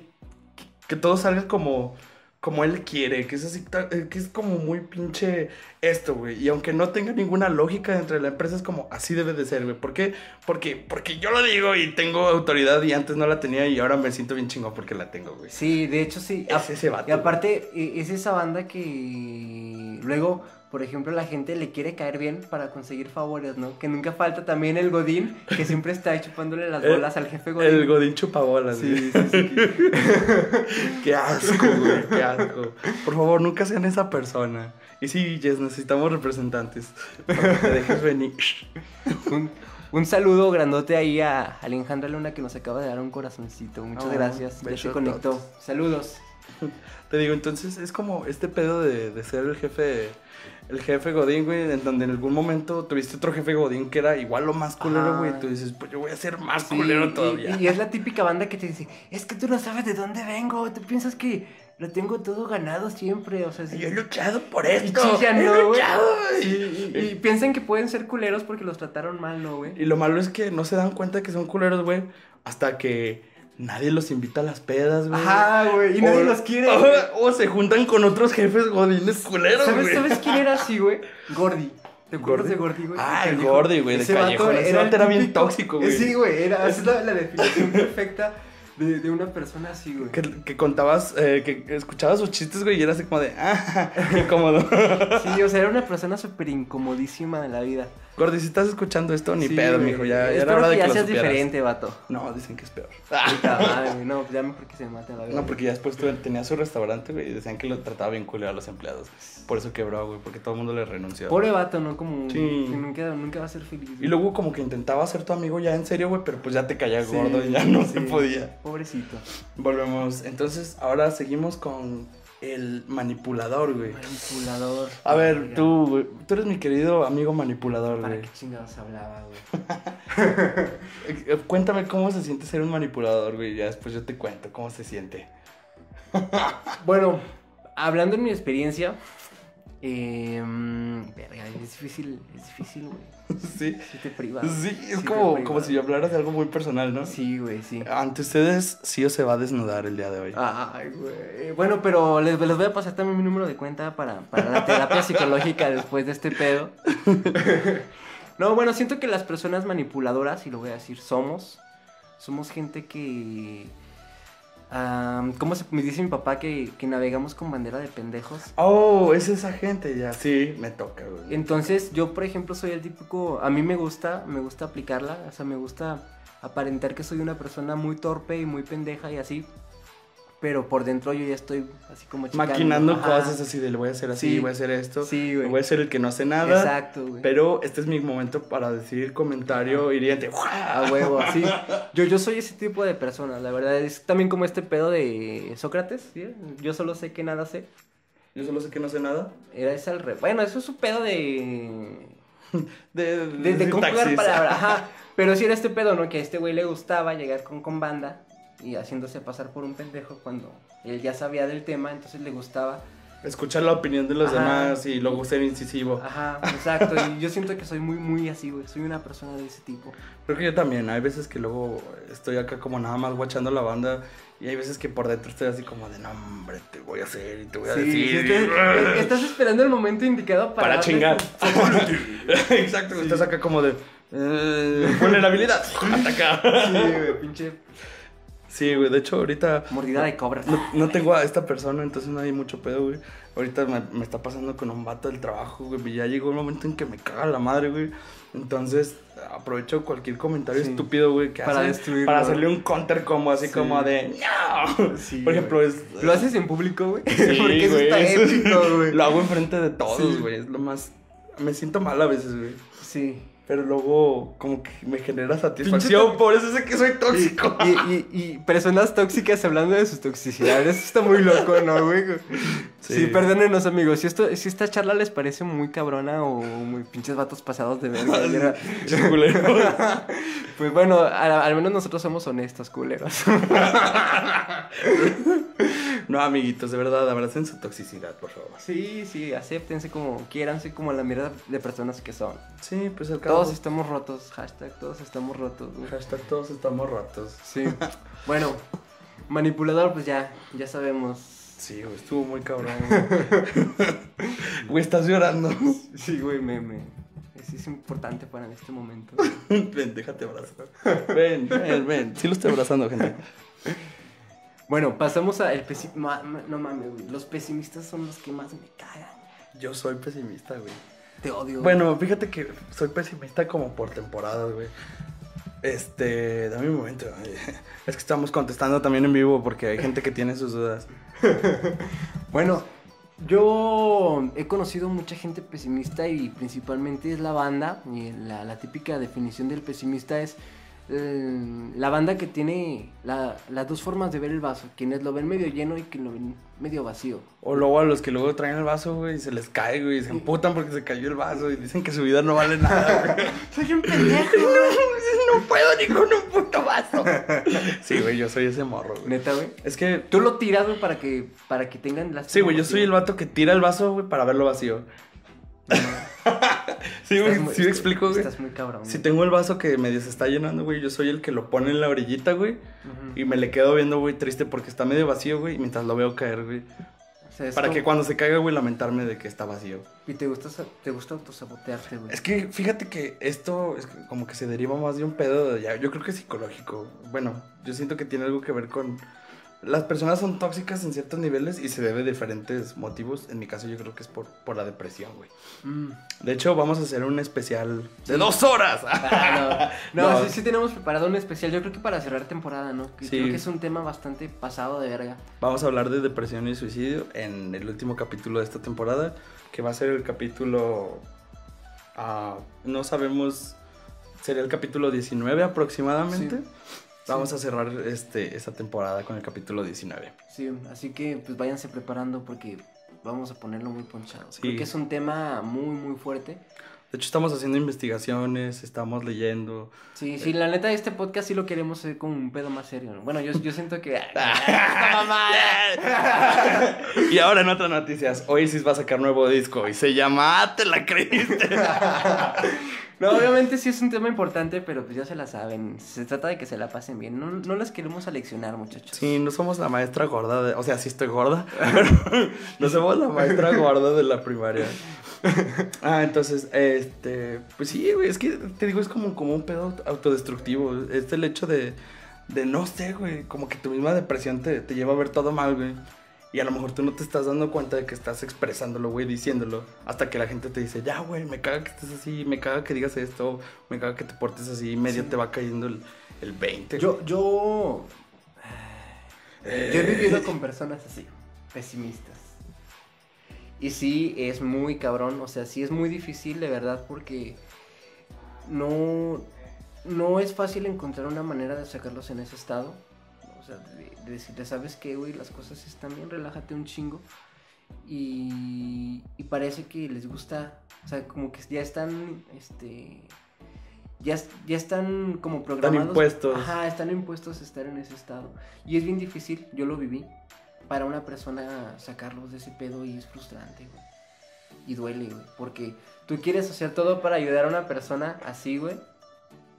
Que todo salga como, como él quiere, que es así, eh, que es como muy pinche esto, güey. Y aunque no tenga ninguna lógica dentro de la empresa, es como así debe de ser, güey. ¿Por qué? Porque, porque yo lo digo y tengo autoridad y antes no la tenía y ahora me siento bien chingón porque la tengo, güey. Sí, de hecho sí. Es ese vato. Y aparte, e- es esa banda que luego, por ejemplo, la gente le quiere caer bien para conseguir favores, ¿no? Que nunca falta también el Godín, que siempre está chupándole las El- bolas al jefe Godín. El Godín chupabolas, güey. Sí, sí, sí. Qué asco, güey, qué asco. Por favor, nunca sean esa persona. Y sí, Jess, necesitamos representantes. Para que te dejes venir. un, un saludo grandote ahí a Alejandra Luna que nos acaba de dar un corazoncito. Muchas Oh, gracias. Ya se conectó. Saludos. Te digo, entonces es como este pedo de, de ser el jefe, el jefe Godín, güey, en donde en algún momento tuviste otro jefe Godín que era igual lo más culero, güey. Tú dices, pues yo voy a ser más Sí, culero y- todavía. Y, y es la típica banda que te dice, es que tú no sabes de dónde vengo, tú piensas que lo tengo todo ganado siempre, o sea, sí. Yo he luchado por esto. he ¿no, güey? luchado, güey. Sí, y, y piensan que pueden ser culeros porque los trataron mal, ¿no, güey? Y lo malo es que no se dan cuenta que son culeros, güey, hasta que nadie los invita a las pedas, güey. Ajá, güey, y nadie los quiere. O, se juntan con otros jefes godines culeros, ¿Sabes, güey. ¿Sabes quién era así, güey? Gordy. ¿Te acuerdas de Gordy, güey? Ah, el. Gordy, güey, de Callejón. Ese vato era bien tóxico, güey. Sí, güey, era esa es la, la definición perfecta de, de una persona así, güey. Que, que contabas, eh, que que escuchabas sus chistes, güey, y era así como de, ah, qué incómodo. Sí, o sea, era una persona súper incomodísima de la vida. Gordy, si estás escuchando esto, ni Sí, pedo, mijo, ya, era hora de que ya lo seas supieras. diferente, vato. No, dicen que es peor. Puta madre. No, pues ya mejor que se mate a la vida. No, porque ya después tuve- tenía su restaurante, güey, y decían que lo trataba bien culero a los empleados. Por eso quebró, güey, porque todo el mundo le renunció. Pobre vato, ¿no? Como Sí. que nunca, nunca va a ser feliz. Y luego como que intentaba ser tu amigo ya en serio, güey, pero pues ya te caía Sí, gordo y ya no se podía. Pobrecito. Volvemos. Entonces, ahora seguimos con el manipulador, güey. Manipulador. A ver, tú, güey, tú eres mi querido amigo manipulador, ¿Para güey. qué chingados hablaba, güey? Cuéntame cómo se siente ser un manipulador, güey. Ya después yo te cuento cómo se siente. Bueno, hablando en mi experiencia, eh, verga, es difícil, es difícil, güey. sí. Sí te privas. Sí, es Sí como, como si hablaras de algo muy personal, ¿no? Sí, güey, sí. Ante ustedes, sí o se va a desnudar el día de hoy. Ay, güey. Bueno, pero les, les voy a pasar también mi número de cuenta para, para la terapia psicológica después de este pedo. No, bueno, siento que las personas manipuladoras, y lo voy a decir, somos. Somos gente que. Am, ¿Cómo se me dice mi papá que, que navegamos con bandera de pendejos? Oh, es esa gente ya. Sí, me toca, güey. Entonces, yo, por ejemplo, soy el típico. A mí me gusta, me gusta aplicarla. O sea, me gusta aparentar que soy una persona muy torpe y muy pendeja y así. Pero por dentro yo ya estoy así como checando. Maquinando Ajá. cosas así de le voy a hacer así, Sí. voy a hacer esto. Sí, güey. Voy a ser el que no hace nada. Exacto, güey. Pero este es mi momento para decir comentario hiriente. A huevo, sí. Yo, yo soy ese tipo de persona, la verdad. Es también como este pedo de Sócrates, ¿sí? Yo solo sé que nada sé. Yo solo sé que no sé nada. Era ese al revés. Bueno, eso es un pedo de. De, De, de palabras. Ajá. Pero sí era este pedo, ¿no? Que a este güey le gustaba llegar con, con banda y haciéndose pasar por un pendejo cuando él ya sabía del tema, entonces le gustaba. Escuchar la opinión de los Ajá. demás y luego ser incisivo. Ajá, exacto. Y yo siento que soy muy, muy así, güey. Soy una persona de ese tipo. Creo que yo también. Hay veces que luego estoy acá como nada más guachando la banda. Y hay veces que por dentro estoy así como de, no, hombre, te voy a hacer y te voy a Sí, decir. sí, estás, estás esperando el momento indicado para. para chingar. Exacto, estás acá como de eh, vulnerabilidad. Ataca. Sí, güey, pinche Sí, güey, de hecho ahorita mordida de cobra. no, no tengo a esta persona, entonces no hay mucho pedo, güey. Ahorita me, me está pasando con un vato del trabajo, güey. y Ya llegó un momento en que me caga la madre, güey. Entonces aprovecho cualquier comentario Sí. estúpido, güey, que Para para hacerle un counter como así Sí. como de ¡No! Sí, Por ejemplo, es ¿Lo haces en público, güey? Sí, Porque eso güey, está eso- épico, güey. Lo hago enfrente de todos, Sí. güey. Es lo más. Me siento mal a veces, güey. Sí. Pero luego, como que me genera satisfacción. Por eso sé que soy tóxico. Y, y, y personas tóxicas hablando de sus toxicidades. Eso está muy loco, ¿no, güey? Sí, Sí. perdónenos, amigos. Si, esto, si esta charla les parece muy cabrona o muy pinches vatos pasados de verga. pues bueno, a- al menos nosotros somos honestos, culeros. no, amiguitos, de verdad, abracen su toxicidad, por favor. sí, sí, acéptense como quieranse, como la mierda de personas que son. Sí, pues al cabo. Todos estamos rotos. Hashtag todos estamos rotos. güey. Hashtag todos estamos rotos. Sí. bueno, manipulador, pues ya, ya sabemos. Sí, güey, estuvo muy cabrón. Güey, estás llorando. Sí, güey, me, me. Es, es importante para en este momento. ven, déjate abrazar. Ven, ven, ven. Sí lo estoy abrazando, gente. Bueno, pasamos a el pesi- ma- ma- No mames, güey. Los pesimistas son los que más me cagan. Yo soy pesimista, güey. Te odio. Bueno, fíjate que soy pesimista como por temporadas, güey. Este, dame un momento. Es que estamos contestando también en vivo porque hay gente que tiene sus dudas. Bueno, yo he conocido mucha gente pesimista y principalmente es la banda. Y la, la típica definición del pesimista es la banda que tiene la- las dos formas de ver el vaso. Quienes lo ven medio lleno y quienes lo ven medio vacío. O luego a los que luego traen el vaso, güey, y se les cae, güey, y se emputan porque se cayó el vaso y dicen que su vida no vale nada, güey. Soy un pendejo. No puedo ni con un puto vaso. Sí, güey, yo soy ese morro, güey. Neta, güey. Es que, Tú lo tiras, güey, para que, para que tengan las... sí, güey, yo soy el vato que tira el vaso, güey, para verlo vacío. Sí, güey, sí me explico, güey. Estás muy cabrón. Si tengo el vaso que medio se está llenando, güey, yo soy el que lo pone en la orillita, güey. Y me le quedo viendo, güey, triste porque está medio vacío, güey, y mientras lo veo caer, güey. O sea, es Para como- que cuando se caiga, güey, lamentarme de que está vacío. Y te gusta, te gusta autosabotearte, güey. Es que fíjate que esto es como que se deriva más de un pedo, de- ya, yo creo que es psicológico. Bueno, yo siento que tiene algo que ver con... Las personas son tóxicas en ciertos niveles y se debe a diferentes motivos. En mi caso yo creo que es por, por la depresión, güey. Mm. De hecho, vamos a hacer un especial de dos horas. Ah, no, no, No. Sí, sí tenemos preparado un especial, yo creo que para cerrar temporada, ¿no? Que Sí. Creo que es un tema bastante pasado de verga. Vamos a hablar de depresión y suicidio en el último capítulo de esta temporada, que va a ser el capítulo... ah, no sabemos, sería el capítulo 19 aproximadamente. Sí. Vamos a cerrar este, esta temporada con el capítulo 19. Sí, así que pues váyanse preparando porque vamos a ponerlo muy ponchado. Sí. Creo que es un tema muy, muy fuerte. De hecho, estamos haciendo investigaciones, estamos leyendo. Sí, sí, la neta, este podcast sí lo queremos hacer con un pedo más serio. ¿no? Bueno, yo, yo siento que... Y ahora en otras noticias, Oasis va a sacar nuevo disco y se llama "Ah, ¿Te la creíste? No, obviamente sí es un tema importante, pero pues ya se la saben. Se trata de que se la pasen bien. No, no las queremos aleccionar, muchachos. Sí, no somos la maestra gorda, de- o sea, sí estoy gorda, pero no somos la maestra gorda de la primaria. Ah, entonces, este, pues sí, güey, es que te digo, es como, como un pedo autodestructivo. Es el hecho de, de no sé, güey, como que tu misma depresión te, te lleva a ver todo mal, güey. Y a lo mejor tú no te estás dando cuenta de que estás expresándolo, güey, diciéndolo. Hasta que la gente te dice, ya, güey, me caga que estés así, me caga que digas esto, me caga que te portes así, y medio Sí. te va cayendo el, el 20. Yo, yo... Eh, Yo he vivido con personas así, pesimistas. Y sí, es muy cabrón, o sea, sí es muy difícil de verdad porque no, no es fácil encontrar una manera de sacarlos en ese estado. O sea, de, de decirle, ¿sabes qué, güey? Las cosas están bien, relájate un chingo. Y, y parece que les gusta, o sea, como que ya están, este... Ya, ya están como programados. impuestos. Ajá, están impuestos a estar en ese estado. Y es bien difícil, yo lo viví, para una persona sacarlos de ese pedo y es frustrante, güey. Y duele, güey. Porque tú quieres hacer todo para ayudar a una persona así, güey.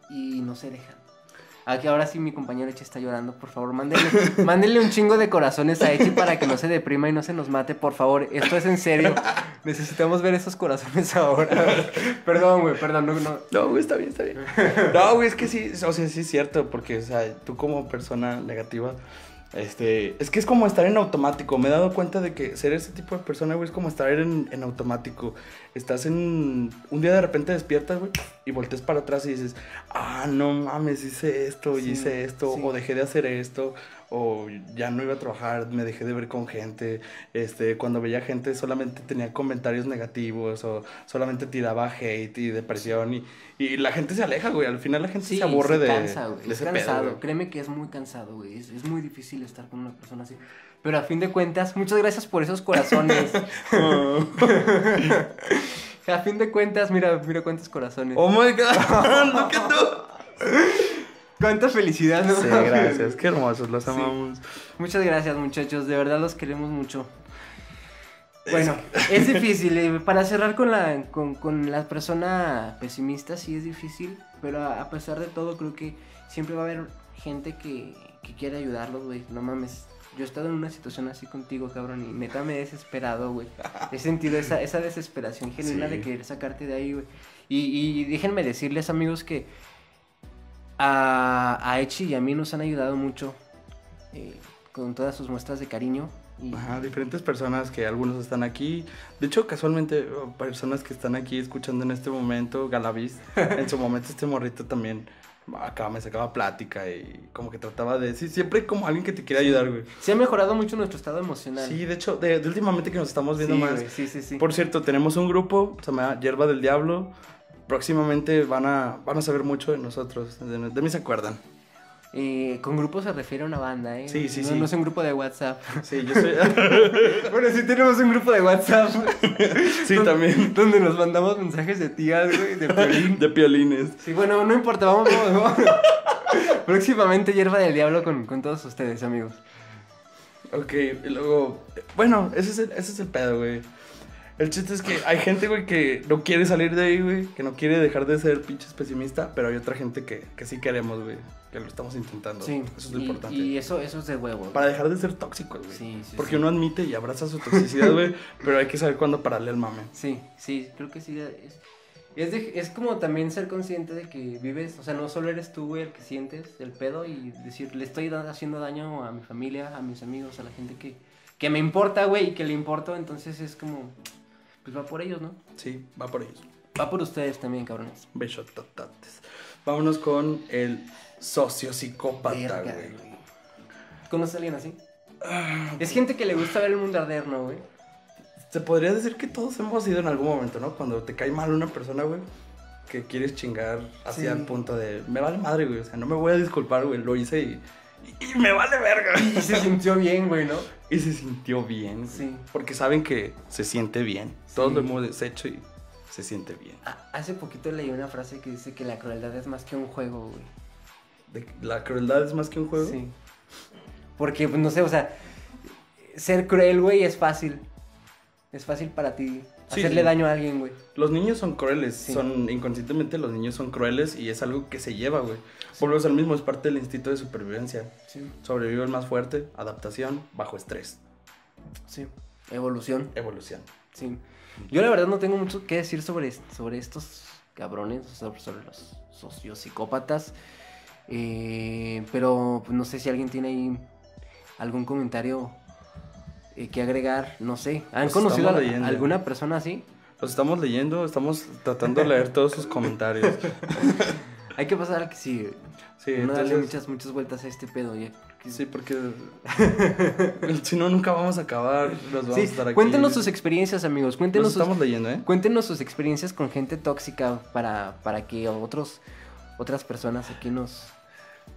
Y no se dejan. Aquí ahora sí mi compañero Eche está llorando, por favor, mándenle, mándenle un chingo de corazones a Eche para que no se deprima y no se nos mate, por favor. Esto es en serio. Necesitamos ver esos corazones ahora. perdón, güey, perdón, no, no. No, güey, está bien, está bien. No, güey, es que sí, o sea, sí es cierto, porque, o sea, tú como persona negativa, este, es que es como estar en automático. Me he dado cuenta de que ser ese tipo de persona, güey, es como estar en, en automático. Estás en, un día de repente despiertas, güey, y volteas para atrás y dices, ah, no mames, hice esto, y hice esto, sí. o dejé de hacer esto, o ya no iba a trabajar, me dejé de ver con gente, este, cuando veía gente solamente tenía comentarios negativos, o solamente tiraba hate y depresión, y, y la gente se aleja, güey, al final la gente Sí, se aburre de, cansa, güey. de Es pedo, cansado. güey. Créeme que es muy cansado, güey. Es, es muy difícil estar con una persona así. Pero a fin de cuentas, muchas gracias por esos corazones. a fin de cuentas, mira, mira cuántos corazones. Oh my god, look at. Cuánta felicidad, ¿no? Sí, gracias, qué hermosos, los Sí. amamos. Muchas gracias, muchachos. De verdad los queremos mucho. Bueno, es difícil. eh, Para cerrar con la, con, con la persona pesimista, sí es difícil. Pero a, a pesar de todo, creo que siempre va a haber gente que, que quiere ayudarlos, güey. No mames. Yo he estado en una situación así contigo, cabrón, y neta me he desesperado, güey. He sentido esa, esa desesperación genuina Sí. de querer sacarte de ahí, güey. Y, y déjenme decirles, amigos, que a, a Echi y a mí nos han ayudado mucho eh, con todas sus muestras de cariño. Y, Ajá, diferentes personas que algunos están aquí. De hecho, casualmente, personas que están aquí escuchando en este momento, Galavis, en su momento este morrito también acá me sacaba plática y como que trataba de... Sí, siempre como alguien que te quiere ayudar, güey. Se ha mejorado mucho nuestro estado emocional. Sí, de hecho, de, de últimamente que nos estamos viendo Sí, más. güey, sí, sí, sí. Por cierto, tenemos un grupo, se llama Hierba del Diablo. Próximamente van a, van a saber mucho de nosotros. De, de mí se acuerdan. Eh, con grupo se refiere a una banda, ¿eh? Sí, sí, no, sí. No es un grupo de WhatsApp. Sí, yo soy... bueno, sí tenemos un grupo de WhatsApp. sí, también. Donde nos mandamos mensajes de tías, güey, de violín. De piolines. Sí, bueno, no importa, vamos, vamos, vamos. Próximamente Hierba del Diablo con, con todos ustedes, amigos. Ok, y luego, bueno, ese es el, ese es el pedo, güey. El chiste es que hay gente, güey, que no quiere salir de ahí, güey, que no quiere dejar de ser pinches pesimista, pero hay otra gente que, que sí queremos, güey, que lo estamos intentando. Sí, Eso es lo y, importante. y eso, eso es de huevo. güey. Para dejar de ser tóxicos, güey. Sí, sí, Porque sí. uno admite y abraza su toxicidad, güey, pero hay que saber cuándo pararle al mame. Sí, sí, creo que sí. Es, es, de- es como también ser consciente de que vives, o sea, no solo eres tú, güey, el que sientes el pedo y decir, le estoy da- haciendo daño a mi familia, a mis amigos, a la gente que, que me importa, güey, y que le importo, entonces es como, pues va por ellos, ¿no? Sí, va por ellos. Va por ustedes también, cabrones. Besototates. Vámonos con el socio psicópata, Verga, güey. güey. ¿Conoces a alguien así? Es gente que le gusta ver el mundo arder, ¿no, güey? Se podría decir que todos hemos ido en algún momento, ¿no? Cuando te cae mal una persona, güey, que quieres chingar hacia Sí. el punto de, me vale madre, güey, o sea, no me voy a disculpar, güey, lo hice y, y, me vale verga. Y se sintió bien, güey, ¿no? Y se sintió bien, güey, Sí. porque saben que se siente bien. Todos Sí. lo hemos hecho y se siente bien. Hace poquito leí una frase que dice que la crueldad es más que un juego, güey. La crueldad es más que un juego. Sí. Porque, pues, no sé, o sea, ser cruel, güey, es fácil. Es fácil para ti Sí, hacerle sí. daño a alguien, güey. Los niños son crueles, Sí. son inconscientemente los niños son crueles y es algo que se lleva, güey. Volvemos al mismo, es parte del instinto de supervivencia. Sí. Sobrevive el más fuerte, adaptación, bajo estrés, Sí. Evolución. evolución. Sí. Yo la verdad no tengo mucho que decir sobre, sobre estos cabrones, sobre, sobre los sociopsicópatas. Eh, pero pues, no sé si alguien tiene ahí algún comentario eh, que agregar. No sé. ¿Han conocido a, estamos leyendo. alguna persona así? Los estamos leyendo, estamos tratando de leer todos sus comentarios. Hay que pasar al que sigue. Sí, no darle muchas, muchas vueltas a este pedo. Ya. Sí, porque si no, nunca vamos a acabar. Nos vamos Sí, a estar aquí. cuéntenos sus experiencias, amigos. Cuéntenos estamos leyendo, ¿eh? Cuéntenos sus experiencias con gente tóxica para, para que otros, otras personas aquí nos,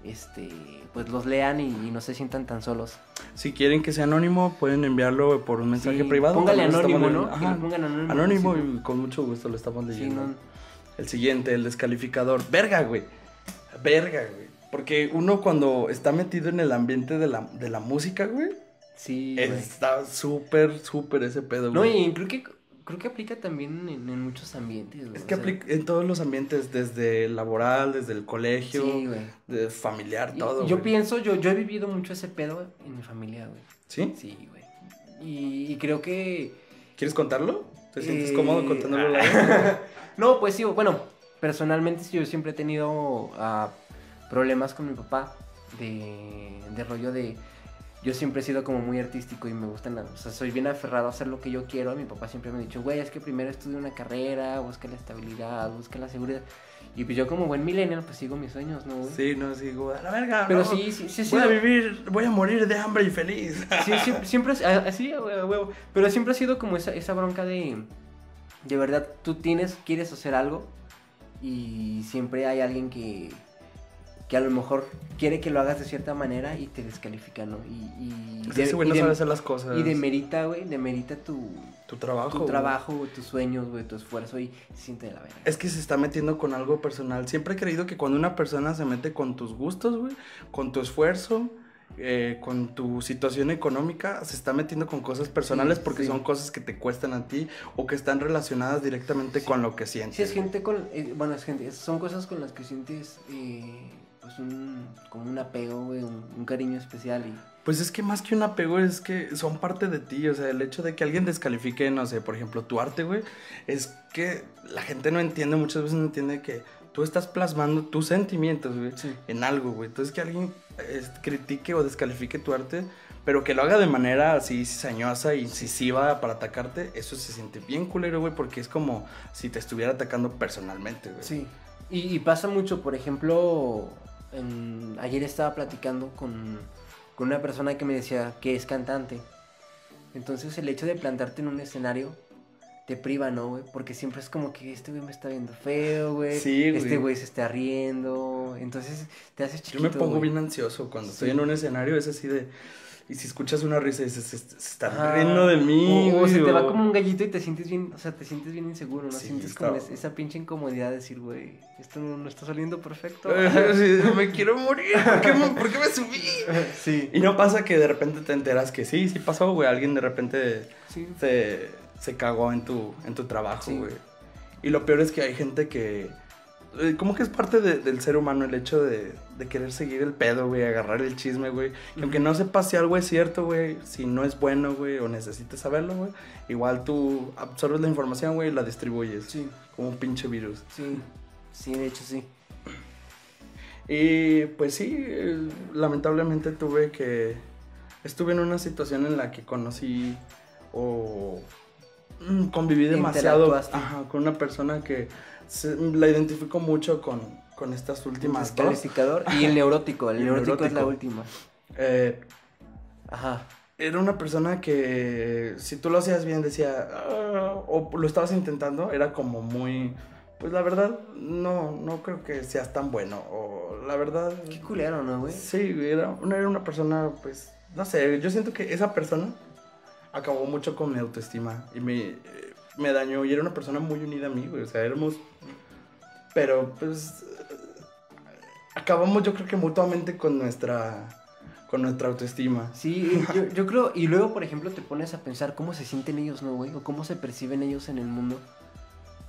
este, pues los lean y, y no se sientan tan solos. Si quieren que sea anónimo, pueden enviarlo por un mensaje Sí, privado. Póngale anónimo, ¿no? le pongan anónimo. Anónimo sí, y con mucho gusto lo estamos Sí, leyendo. no. El siguiente, el descalificador. Verga, güey. Verga, güey. Porque uno cuando está metido en el ambiente de la, de la música, güey, Sí, está súper, súper ese pedo, No, güey. y creo que, creo que aplica también en, en muchos ambientes, güey. Es o que sea, aplica en todos los ambientes, desde laboral, desde el colegio, Sí, güey. de familiar, Y- todo. yo güey. pienso, yo, yo he vivido mucho ese pedo en mi familia, güey. ¿Sí? Sí, güey. Y, y creo que... ¿Quieres contarlo? ¿Te sientes Eh, cómodo contándolo? la No, pues sí, bueno, personalmente sí, yo siempre he tenido ah, problemas con mi papá de, de rollo de... Yo siempre he sido como muy artístico y me gustan, o sea, soy bien aferrado a hacer lo que yo quiero. Mi papá siempre me ha dicho, güey, es que primero estudia una carrera, busca la estabilidad, busca la seguridad. Y pues yo como buen millennial, pues sigo mis sueños, ¿no, güey? Sí, no, sí, güey, a la verga. Pero no. sí, sí, sí, sí. Voy a vivir, voy a morir de hambre y feliz. Sí, siempre, siempre así, huevo. Pero siempre ha sido como esa, esa bronca de. De verdad, tú tienes, quieres hacer algo. Y siempre hay alguien que. Que a lo mejor quiere que lo hagas de cierta manera y te descalifica, ¿no? Y. y ese güey y no de- sabe hacer las cosas. y demerita, güey, demerita tu, tu trabajo. tu trabajo, güey, tus sueños, güey, tu esfuerzo y se siente de la verga. Es que se está metiendo con algo personal. Siempre he creído que cuando una persona se mete con tus gustos, güey, con tu esfuerzo, eh, con tu situación económica, se está metiendo con cosas personales Sí, porque sí. son cosas que te cuestan a ti o que están relacionadas directamente con lo que sientes. Sí, es gente con. eh, bueno, es gente. Son cosas con las que sientes. eh, pues un. Como un apego, güey. Un, un cariño especial. Y, Pues es que más que un apego es que son parte de ti, o sea, el hecho de que alguien descalifique, no sé, por ejemplo, tu arte, güey, es que la gente no entiende, muchas veces no entiende que tú estás plasmando tus sentimientos, güey, Sí. en algo, güey. Entonces que alguien critique o descalifique tu arte, pero que lo haga de manera así cizañosa, incisiva para atacarte, eso se siente bien culero, güey, porque es como si te estuviera atacando personalmente, güey. Sí. Y, y pasa mucho, por ejemplo, en- ayer estaba platicando con, con una persona que me decía que es cantante. Entonces el hecho de plantarte en un escenario te priva, ¿no, güey? Porque siempre es como que este güey me está viendo feo, güey. Sí, güey. Este güey se está riendo. Entonces te haces chiquito, Yo me pongo bien ansioso cuando estoy en un escenario, es así de... Y si escuchas una risa y dices, se, Ajá. riendo de mí, O, se te va como un gallito y te sientes bien, o sea, te sientes bien inseguro, ¿no? Sí, sientes está- como es- esa pinche incomodidad de decir, güey, esto no, no está saliendo perfecto. Sí, me quiero morir, ¿por qué, me, por qué me subí? sí. Y no pasa que de repente te enteras que sí, sí pasó, güey, alguien de repente Sí. se, se cagó en tu, en tu trabajo, güey. Y lo peor es que hay gente que... eh, Como que es parte de- del ser humano el hecho de, de querer seguir el pedo, güey, agarrar el chisme, güey. Que aunque no sepas si algo es cierto, güey, si no es bueno, güey, o necesites saberlo, güey, igual tú absorbes la información, güey, y la distribuyes. Sí, Como un pinche virus. sí. Sí, de hecho sí. Y pues sí, eh, lamentablemente tuve que... Estuve en una situación en la que conocí o mm, conviví demasiado ajá, con una persona que se- la identifico mucho con, con estas últimas dos. Descalificador y el neurótico. El el neurótico es la neurótico. última. Eh, Ajá. era una persona que si tú lo hacías bien decía, "Ah", o lo estabas intentando, era como muy... Pues la verdad, no, no creo que seas tan bueno. O la verdad... Qué culero, ¿no, güey? Sí, era una, era una persona, pues, no sé, yo siento que esa persona acabó mucho con mi autoestima y me, eh, me dañó y era una persona muy unida a mí, güey, o sea, éramos, pero pues, acabamos yo creo que mutuamente con nuestra, con nuestra autoestima. Sí, yo, yo creo, y luego, por ejemplo, te pones a pensar cómo se sienten ellos, ¿no, güey? O cómo se perciben ellos en el mundo.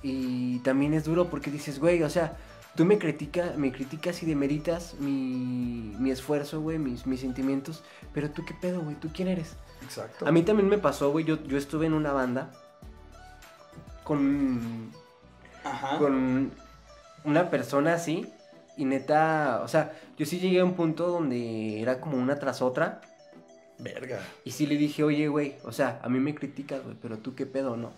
Y también es duro porque dices, güey, o sea, tú me, critica, me criticas y demeritas mi, mi esfuerzo, güey, mis, mis sentimientos, pero tú qué pedo, güey, tú quién eres. Exacto. A mí también me pasó, güey, yo, yo estuve en una banda con, Ajá. con una persona así. Y neta, o sea, yo sí llegué a un punto donde era como una tras otra. Verga. Y sí le dije, oye, güey, o sea, a mí me criticas, güey, pero tú qué pedo, ¿no?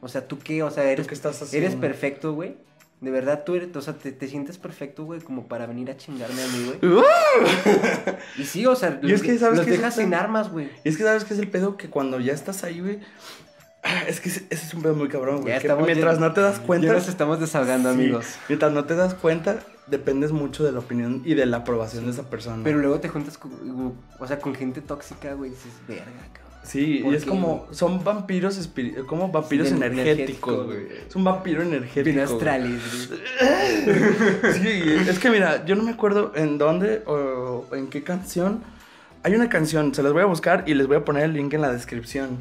O sea, tú qué, o sea, eres, qué estás haciendo? eres perfecto, güey. De verdad, tú eres, o sea, te, te sientes perfecto, güey, como para venir a chingarme a mí, güey. Y sí, o sea, Y es que, ¿sabes los es dejas sin armas, güey. Y es que sabes que es el pedo que cuando ya estás ahí, güey, es que ese es un pedo muy cabrón, güey. Mientras ya- no te das cuenta... Ya nos estamos desahogando, Sí, amigos. Mientras no te das cuenta, dependes mucho de la opinión y de la aprobación de esa persona. Pero luego te juntas con, o sea, con gente tóxica, güey, y dices, verga, cabrón. sí, y ¿por es qué, como, son vampiros como vampiros Sí, energéticos, energético, güey. Es un vampiro energético. Bien astrales, güey. Sí, es que mira, yo no me acuerdo en dónde o en qué canción. Hay una canción, se las voy a buscar y les voy a poner el link en la descripción.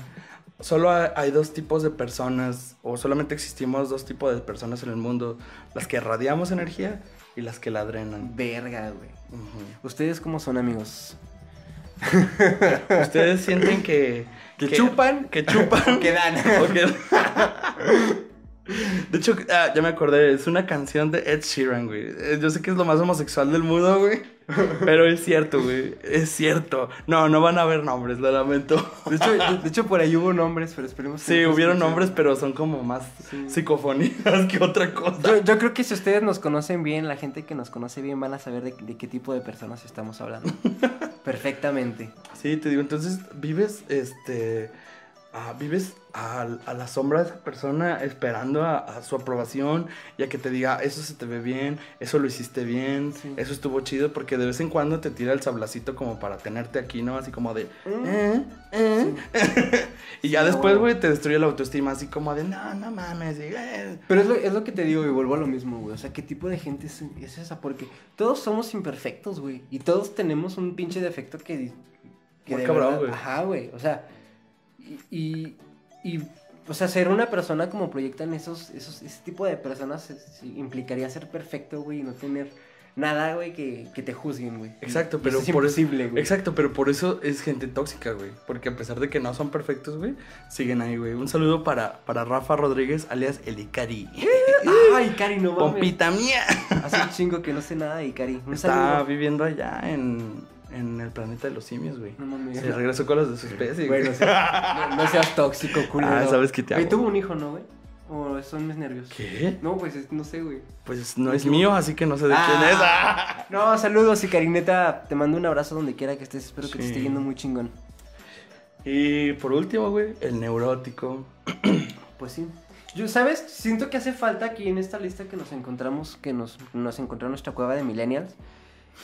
Solo hay, dos tipos de personas, o solamente existimos dos tipos de personas en el mundo: las que irradiamos energía y las que la drenan. Verga, güey. ¿Ustedes cómo son, amigos? Ustedes sienten que. ¿Que chupan? Que chupan. ¿Qué dan? o que- De hecho, ah, ya me acordé, es una canción de Ed Sheeran, güey. Eh, Yo sé que es lo más homosexual del mundo, güey. Pero es cierto, güey. Es cierto. No, no van a haber nombres, lo lamento. De hecho, de, de hecho, por ahí hubo nombres, pero esperemos que Sí, hubieron escuchen. nombres, pero son como más Sí. psicofonías que otra cosa. Yo, yo creo que si ustedes nos conocen bien, la gente que nos conoce bien van a saber de, de qué tipo de personas estamos hablando. Perfectamente. Sí, te digo, entonces vives, este, ah, vives a, a la sombra de esa persona esperando a, a su aprobación y a que te diga, eso se te ve bien, eso lo hiciste bien, Sí. eso estuvo chido, porque de vez en cuando te tira el sablacito como para tenerte aquí, ¿no? Así como de, Mm. "Eh, eh". y ya Sí, después, güey, te destruye la autoestima, así como de, no, no mames, "Eh". Pero es lo, es lo que te digo y vuelvo a lo mismo, güey. O sea, ¿qué tipo de gente es, es esa? Porque todos somos imperfectos, güey. Y todos tenemos un pinche defecto que... que Muy de cabrón, güey. Ajá, güey. O sea, y, y, O sea, ser una persona como proyectan esos, esos, ese tipo de personas implicaría ser perfecto, güey, y no tener nada, güey, que, que te juzguen, güey. Exacto, pero eso es por imposible, güey. Exacto, pero por eso es gente tóxica, güey. Porque a pesar de que no son perfectos, güey, siguen ahí, güey. Un saludo para, para Rafa Rodríguez, alias El Icari. Ay, Cari, no mames. Pompita mía. Hace un chingo que no sé nada de Cari. Un Está saludo. viviendo allá en, en el planeta de los simios, güey. No mames. Se regresó con los de su especie. Bueno, güey. no, no seas tóxico, culero. Ah, sabes que te Güey, amo. tuvo un hijo, ¿no, güey? O son mis nervios. ¿Qué? No, pues es- no sé, güey. Pues no es mío, así que no sé de quién es. Ah. No, saludos y Karineta, te mando un abrazo donde quiera que estés. Espero que te esté yendo muy chingón. Y por último, güey, el neurótico. Pues sí. Yo, ¿sabes? Siento que hace falta aquí en esta lista que nos encontramos, que nos, nos encontró en nuestra cueva de millennials.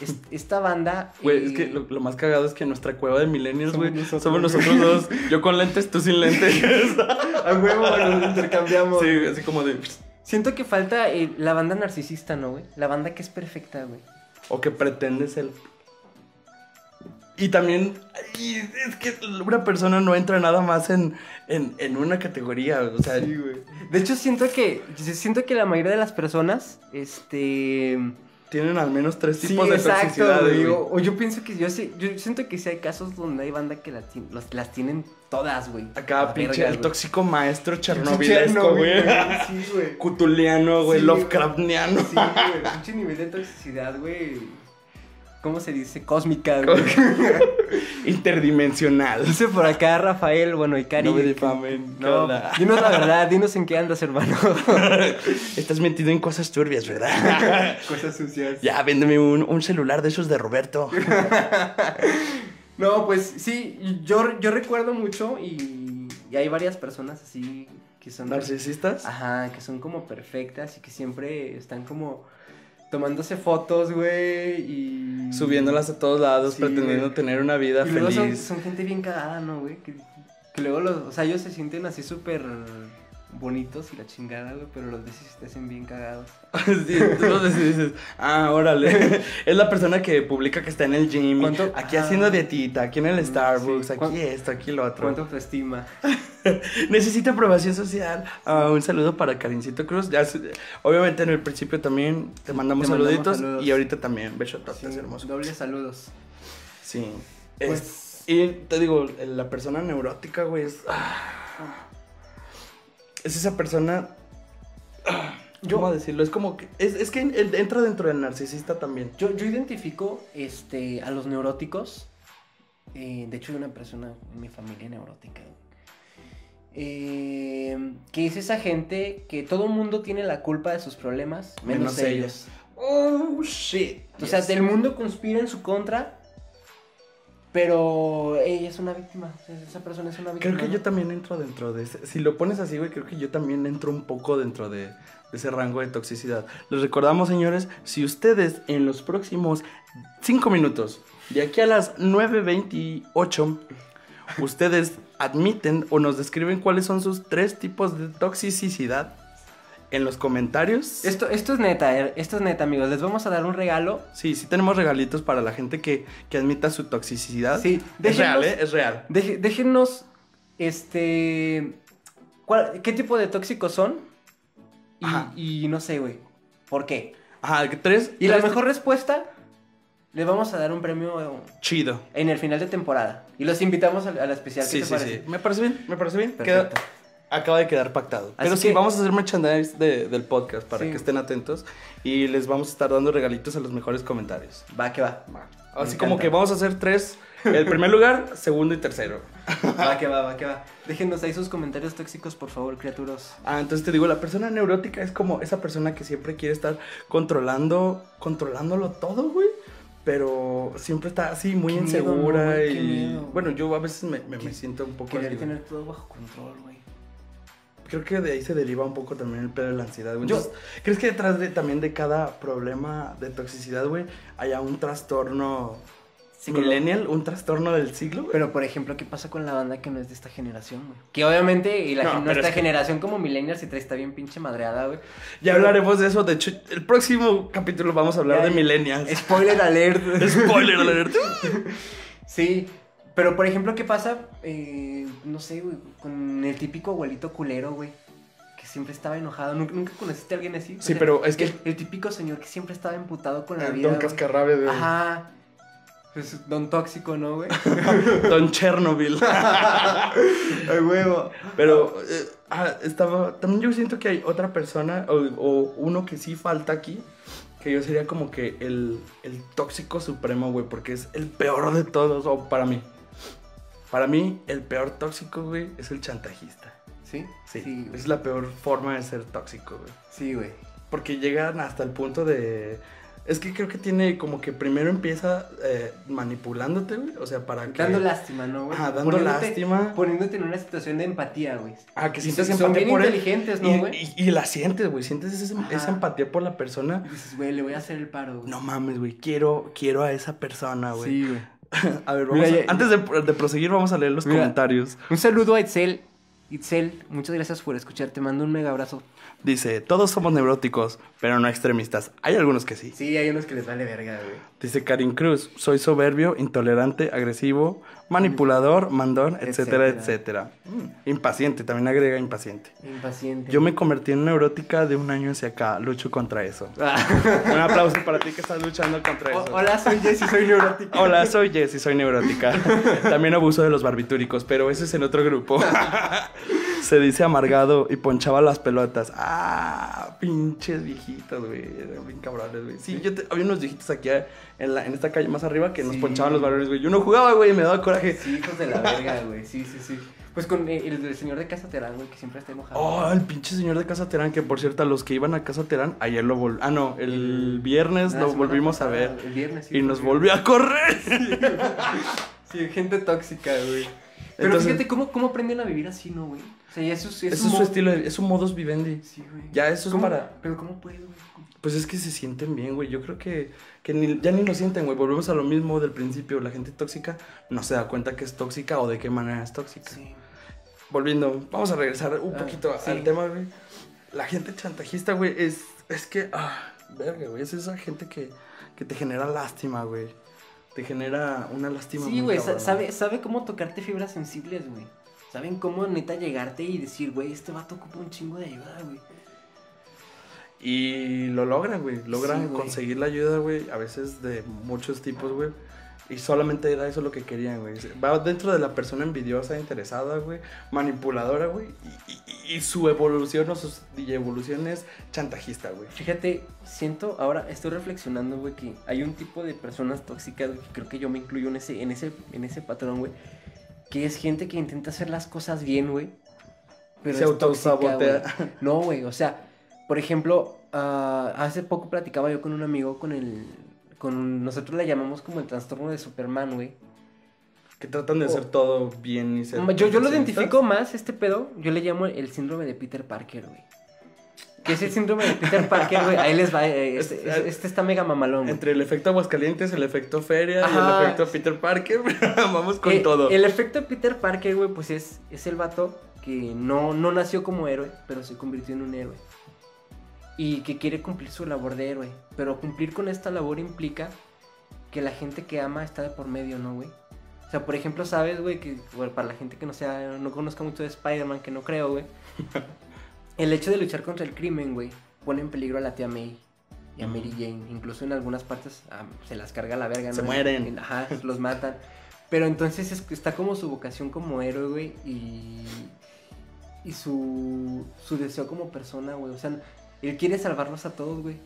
Es- esta banda... Güey, eh, es que lo, lo más cagado es que nuestra cueva de millennials, güey, nosotros. somos nosotros dos. Yo con lentes, tú sin lentes. A huevo, nos intercambiamos. sí, así como de... Siento que falta eh, la banda narcisista, ¿no, güey? La banda que es perfecta, güey. O que pretendes el... Y también, y es que una persona no entra nada más en, en, en una categoría, o sea, Sí, güey. De hecho, siento que, siento que la mayoría de las personas, este... tienen al menos tres Sí, tipos de exacto, toxicidad. güey. güey. O, yo pienso que yo sé, yo siento que sí hay casos donde hay banda que las, tien- los- las tienen todas, güey. Acá, pinche, el tóxico maestro chernobilesco, güey. Sí, güey. Cutuliano, güey, Sí, güey. Lovecraftiano. Sí, güey. Pinche nivel de toxicidad, güey. ¿Cómo se dice? Cósmica, güey. Interdimensional. Dice por acá Rafael, bueno, y Cari. No me difamen. ¿qué No, dinos la verdad, dinos en qué andas, hermano. Estás metido en cosas turbias, ¿verdad? Cosas sucias. ya, véndeme un, un celular de esos de Roberto. No, pues sí, yo, yo recuerdo mucho y, y hay varias personas así que son... ¿Narcisistas? Ajá, que son como perfectas y que siempre están como tomándose fotos, güey, y... Subiéndolas a todos lados, Sí, pretendiendo güey. tener una vida Y luego son, feliz. son gente bien cagada, ¿no, güey? Que, que luego los, o sea, ellos se sienten así súper bonitos y la chingada, güey, pero los veces te hacen bien cagados. Sí, tú lo dices, dices, ah, órale. es la persona que publica que está en el gym. Aquí Ah. haciendo dietita, aquí en el Mm, Starbucks, sí. aquí ¿Cuán- esto, aquí lo otro. ¿Cuánto autoestima? Necesita aprobación social. Ah, un saludo para Karincito Cruz. Ya, obviamente en el principio también te mandamos Te mandamos saluditos. saludos. Y ahorita también. Besototes, Sí, hermoso. dobles saludos. Sí. Pues- Es- y te digo, la persona neurótica, güey, es. ah, es esa persona. ah, Yo- ¿Cómo decirlo? Es como que. Es, es que en- entra dentro del narcisista también. Yo, yo identifico este, a los neuróticos. eh, de hecho, hay una persona en mi familia neurótica. eh, que es esa gente que todo el mundo tiene la culpa de sus problemas, menos, Menos ellos. Oh, shit. O sea, del mundo conspira en su contra, pero ella es una víctima. o sea, esa persona es una víctima. Creo que yo también entro dentro de ese. Si lo pones así, güey, creo que yo también entro un poco dentro de, de ese rango de toxicidad. Les recordamos, señores, si ustedes en los próximos 5 minutos, de aquí a las 9.28, ustedes admiten o nos describen cuáles son sus tres tipos de toxicidad en los comentarios. Esto, esto es neta, eh, esto es neta, amigos. Les vamos a dar un regalo. Sí, sí tenemos regalitos para la gente que, que admita su toxicidad. Sí, es real, déjenos- ¿eh? Es real. Deje- déjennos, este, cuál- qué tipo de tóxicos son Ajá. y, no sé, güey, por qué. Ajá, tres. Y la mejor respuesta, le vamos a dar un premio Chido. en el final de temporada. Y los invitamos a, la- a la especial. ¿Qué Sí, te sí, parece? sí. Me parece bien, me parece bien. Perfecto. Queda- acaba de quedar pactado. Así Pero sí, que- vamos a hacer merchandise de- del podcast para Sí. que estén atentos. Y les vamos a estar dando regalitos a los mejores comentarios. Va, que va. Así Me como encanta. que vamos a hacer tres. El primer lugar, segundo y tercero. Va, que va, va, que va. Déjenos ahí sus comentarios tóxicos, por favor, criaturas. Ah, entonces te digo, la persona neurótica es como esa persona que siempre quiere estar controlando, controlándolo todo, güey. Pero siempre está así, muy Qué insegura y... Bueno, yo a veces me, me- siento un poco... Querer así, tener todo bajo control, güey. Creo que de ahí se deriva un poco también el pedo de la ansiedad, güey. Yo- ¿Crees que detrás de también de cada problema de toxicidad, güey, haya un trastorno millennial, un trastorno del siglo, güey? Pero, por ejemplo, ¿qué pasa con la banda que no es de esta generación, güey? Que obviamente, y la No, nuestra es que- generación como millennials y trae está bien pinche madreada, güey. Ya hablaremos de eso. De hecho, el próximo capítulo vamos a hablar Ya, de millennials. Spoiler alert. Spoiler alert. sí, pero por ejemplo, ¿qué pasa? Eh, no sé, güey, con el típico abuelito culero, güey. Que siempre estaba enojado. ¿Nunca, nunca conociste a alguien así? O Sí, pero es que- El, el típico señor que siempre estaba emputado con la Don vida. güey. Cascarrabe de Ajá. Pues, don tóxico, ¿no, güey? Don Chernobyl. Ay, huevo. Pero eh, ah, estaba. También yo siento que hay otra persona, o, o uno que sí falta aquí. Que yo sería como que el, el tóxico supremo, güey. Porque es el peor de todos, o para mí. Para mí, el peor tóxico, güey, es el chantajista. ¿Sí? Sí, Sí, es la peor forma de ser tóxico, güey. Sí, güey. Porque llegan hasta el punto de... Es que creo que tiene como que primero empieza eh, manipulándote, güey. O sea, para que... Dando lástima, ¿no, güey? Ajá, dando Poniéndote- lástima. Poniéndote en una situación de empatía, güey. Ah, que sientes son- son empatía bien por él. inteligentes, ¿no, güey? Y, y la sientes, güey. Sientes esa, empatía por la persona. Y dices, güey, le voy a hacer el paro, güey. No mames, güey. Quiero, quiero a esa persona, güey. Sí, güey. A ver, vamos Mira, a- ya- antes de, de proseguir, vamos a leer los Mira. comentarios. Un saludo a Excel. Itzel, muchas gracias por escuchar. Te mando un mega abrazo. Dice, todos somos neuróticos, pero no extremistas. Hay algunos que sí. Sí, hay unos que les vale verga, güey. Dice Karin Cruz, soy soberbio, intolerante, agresivo, manipulador, mandón, etcétera, Etcétera. etcétera. Mm, Impaciente, también agrega impaciente. Impaciente. Yo me convertí en neurótica de un año hacia acá, lucho contra eso. Ah. Un aplauso para ti que estás luchando contra eso. Hola, soy Jessy, soy neurótica. Hola, soy Jessy, soy neurótica. También abuso de los barbitúricos, pero ese es en otro grupo. Se dice amargado y ponchaba las pelotas. Ah, pinches viejitos, güey. Eran bien cabrones, güey. Sí, yo te- había unos viejitos aquí eh, en, la, en esta calle más arriba que nos ponchaban los balones, güey. Yo no jugaba, güey, y me daba coraje. Sí, hijos de la verga, güey. Sí, sí, sí. Pues con eh, el, señor de Casa Terán, güey, que siempre está enojado. Oh, el pinche señor de Casa Terán, que por cierto, a los que iban a Casa Terán, ayer lo vol... Ah, no, el viernes La lo volvimos a ver. El viernes, sí. Y nos volvió a correr. Sí, gente tóxica, güey. Pero Entonces- fíjate cómo, cómo aprenden a vivir así, ¿no, güey? O sea, ya eso, es- Ese es su estilo, de- es un modus vivendi. Sí, güey. Ya eso es para... Pero ¿cómo puede, güey? Pues es que se sienten bien, güey. Yo creo que, que ni- ya ni lo sienten, güey. Volvemos a lo mismo del principio. La gente tóxica no se da cuenta que es tóxica o de qué manera es tóxica. Sí. Volviendo, vamos a regresar un Ah, poquito sí. al tema, güey. La gente chantajista, güey, es, es que, ah, verga, güey. Es esa gente que, que te genera lástima, güey. Te genera una lástima. Sí, güey, sabe, sabe cómo tocarte fibras sensibles, güey. Saben cómo neta llegarte y decir, güey, este vato ocupa un chingo de ayuda, güey. Y lo logran, güey. Logran Sí, conseguir la ayuda, güey. A veces de muchos tipos, güey. Y solamente era eso lo que querían, güey. Va dentro de la persona envidiosa, interesada, güey. Manipuladora, güey. Y, y- y su evolución o sus evoluciones chantajista, güey. Fíjate, siento, ahora estoy reflexionando, güey, que hay un tipo de personas tóxicas, güey, que creo que yo me incluyo en ese, en ese, en ese patrón, güey. Que es gente que intenta hacer las cosas bien, güey. Pero Se es autosabotea. No, güey, o sea, por ejemplo, ah, hace poco platicaba yo con un amigo con el. Con, nosotros le llamamos como el trastorno de Superman, güey. Que tratan de hacer todo bien y ser. Yo, yo lo identifico más, este pedo, yo le llamo el síndrome de Peter Parker, güey. ¿Qué es el síndrome de Peter Parker, güey? Ahí les va, eh, este, Es- este está mega mamalón, güey. Entre el efecto Aguascalientes, el efecto Feria y el efecto Peter Parker, vamos con Eh, todo. El efecto de Peter Parker, güey, pues es, es el vato que no, no nació como héroe, pero se convirtió en un héroe. Y que quiere cumplir su labor de héroe. Pero cumplir con esta labor implica que la gente que ama está de por medio, ¿no, güey? O sea, por ejemplo, sabes, güey, que bueno, para la gente que no sea, no conozca mucho de Spider-Man, que no creo, güey. el hecho de luchar contra el crimen, güey, pone en peligro a la tía May y a Mary Jane. Incluso en algunas partes ah, se las carga la verga, ¿no? Se mueren. Ajá, los matan. Pero entonces es- está como su vocación como héroe, güey, y, y su, su deseo como persona, güey. O sea, él quiere salvarlos a todos, güey.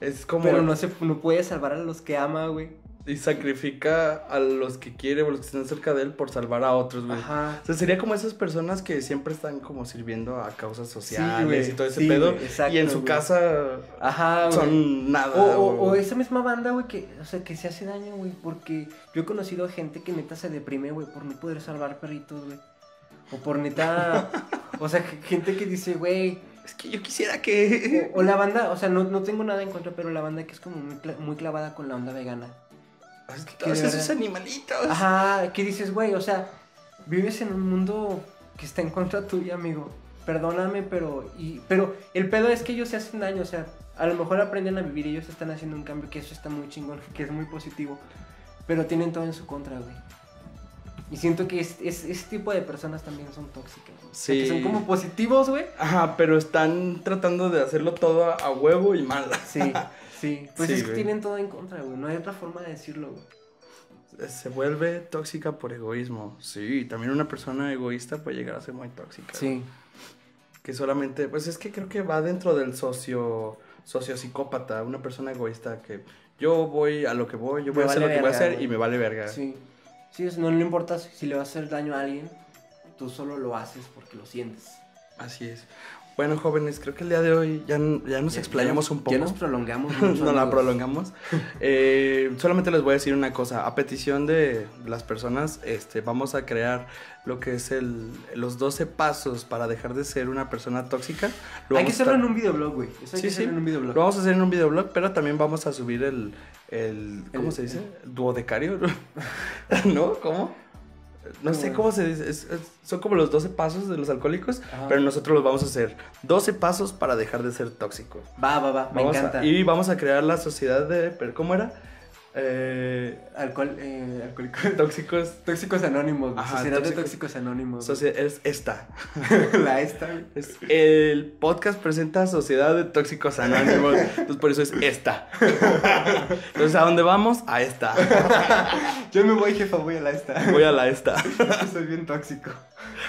Es como. Pero no, se, no puede salvar a los que ama, güey. Y sacrifica a los que quiere o los que están cerca de él por salvar a otros, güey. Ajá. O sea, sería como esas personas que siempre están como sirviendo a causas sociales y todo ese sí, pedo. güey, exacto, y en su güey. casa Ajá, güey. son nada. O, o- o esa misma banda, güey, que, o sea, que se hace daño, güey, porque yo he conocido gente que neta se deprime, güey, por no poder salvar perritos, güey. O por neta, o sea, gente que dice, güey, Es que yo quisiera que. o, o la banda, o sea, no, no tengo nada en contra, pero la banda que es como muy, muy clavada con la onda vegana. Es que que todos de esos animalitos. Ajá, que dices, güey, o sea, vives en un mundo que está en contra tuya, amigo. Perdóname, pero, y, pero el pedo es que ellos se hacen daño, o sea, a lo mejor aprenden a vivir, ellos están haciendo un cambio, que eso está muy chingón, que es muy positivo, pero tienen todo en su contra, güey. Y siento que es, es- ese tipo de personas también son tóxicas. güey. O sea, que Sí. son como positivos, güey. Ajá, pero están tratando de hacerlo todo a, a huevo y mal. Sí, sí. Pues Sí, es que güey. tienen todo en contra, güey. No hay otra forma de decirlo, güey. Se vuelve tóxica por egoísmo. Sí, también una persona egoísta puede llegar a ser muy tóxica. Sí. Que solamente, pues es que creo que va dentro del socio, sociopsicópata, una persona egoísta que yo voy a lo que voy, yo Me voy a hacer vale lo que voy a hacer y me vale verga. Sí. Sí, no le importa si le va a hacer daño a alguien, tú solo lo haces porque lo sientes. Así es. Bueno, jóvenes, creo que el día de hoy ya, ya nos Ya- explayamos ya nos- un poco. Ya nos prolongamos mucho. no la prolongamos. Eh, solamente les voy a decir una cosa. A petición de las personas, este, vamos a crear lo que es el, los 12 pasos para dejar de ser una persona tóxica. Lo Hay que hacerlo en un videoblog, güey. Eso hay Sí, que sí. en un videoblog. Lo vamos a hacer en un videoblog, pero también vamos a subir el, el ¿cómo El- se dice? Duodecario, ¿no? ¿Cómo? No sé ¿Cómo? cómo se dice. es- es- son como los 12 pasos de los alcohólicos, Ajá. pero nosotros los vamos a hacer. 12 pasos para dejar de ser tóxico. Va, va, va, me Vamos a- encanta. y vamos a crear la sociedad de. ¿Cómo era? Eh, Alcohol, eh, alcohólicos. tóxicos. Tóxicos Anónimos. Ajá, Sociedad de tóxicos- Anónimos. es esta. La esta. Es- el podcast presenta Sociedad de Tóxicos Anónimos. Entonces por eso es esta. Entonces, ¿a dónde vamos? A esta. Yo me voy, jefa, voy a la esta. Voy a la esta. Soy bien tóxico.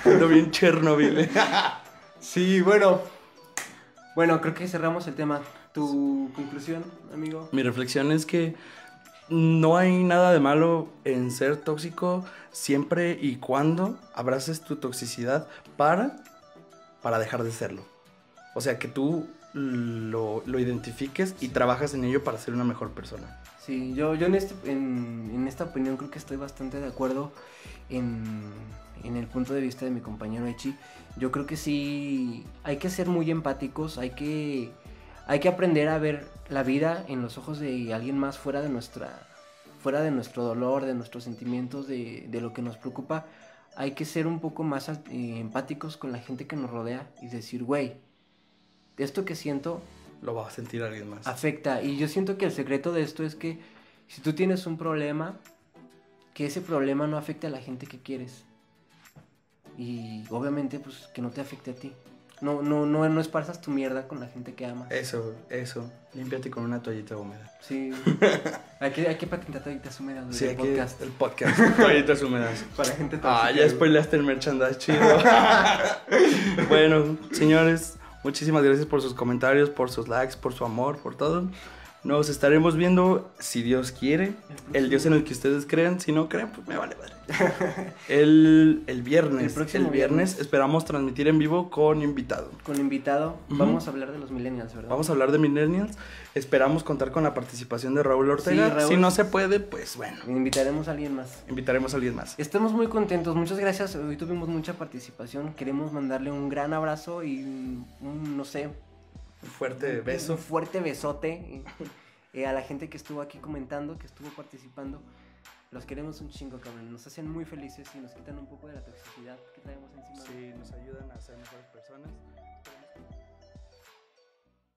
Ando bien Chernobyl. Sí, bueno. Bueno, creo que cerramos el tema. ¿Tu conclusión, amigo? Mi reflexión es que no hay nada de malo en ser tóxico siempre y cuando abraces tu toxicidad para, para dejar de serlo. O sea, que tú lo, lo identifiques y trabajas en ello para ser una mejor persona. Sí, yo, yo en, este, en, en esta opinión creo que estoy bastante de acuerdo en, en el punto de vista de mi compañero Echi. Yo creo que sí hay que ser muy empáticos, hay que, hay que aprender a ver la vida en los ojos de alguien más fuera de nuestra fuera de nuestro dolor, de nuestros sentimientos, de, de lo que nos preocupa. Hay que ser un poco más eh, empáticos con la gente que nos rodea y decir, güey, esto que siento Lo va a sentir alguien más. afecta. Y yo siento que el secreto de esto es que si tú tienes un problema, que ese problema no afecte a la gente que quieres. Y obviamente, pues que no te afecte a ti. No, no, no, no esparzas tu mierda con la gente que amas. Eso, eso. Límpiate con una toallita húmeda. Sí. hay, que, hay que patentar toallitas húmedas Sí, aquí podcast. el podcast. Toallitas húmedas. Para gente Ah, ya güey. spoileaste el merchandise, chido. bueno, señores, muchísimas gracias por sus comentarios, por sus likes, por su amor, por todo. Nos estaremos viendo, si Dios quiere, el Dios en el que ustedes creen. Si no creen, pues me vale madre. El, el viernes, El el, próximo viernes, viernes. esperamos transmitir en vivo con invitado. Con invitado, vamos a hablar de los millennials, ¿verdad? Vamos a hablar de millennials. Esperamos contar con la participación de Raúl Ortega. Sí, Raúl. Si no se puede, pues bueno, Invitaremos a alguien más. invitaremos a alguien más. Estamos muy contentos, muchas gracias. Hoy tuvimos mucha participación. Queremos mandarle un gran abrazo y un, no sé, fuerte beso. Un fuerte besote eh, a la gente que estuvo aquí comentando, que estuvo participando. Los queremos un chingo, cabrón. Nos hacen muy felices y nos quitan un poco de la toxicidad que traemos encima. Sí, nos ayudan a ser mejores personas.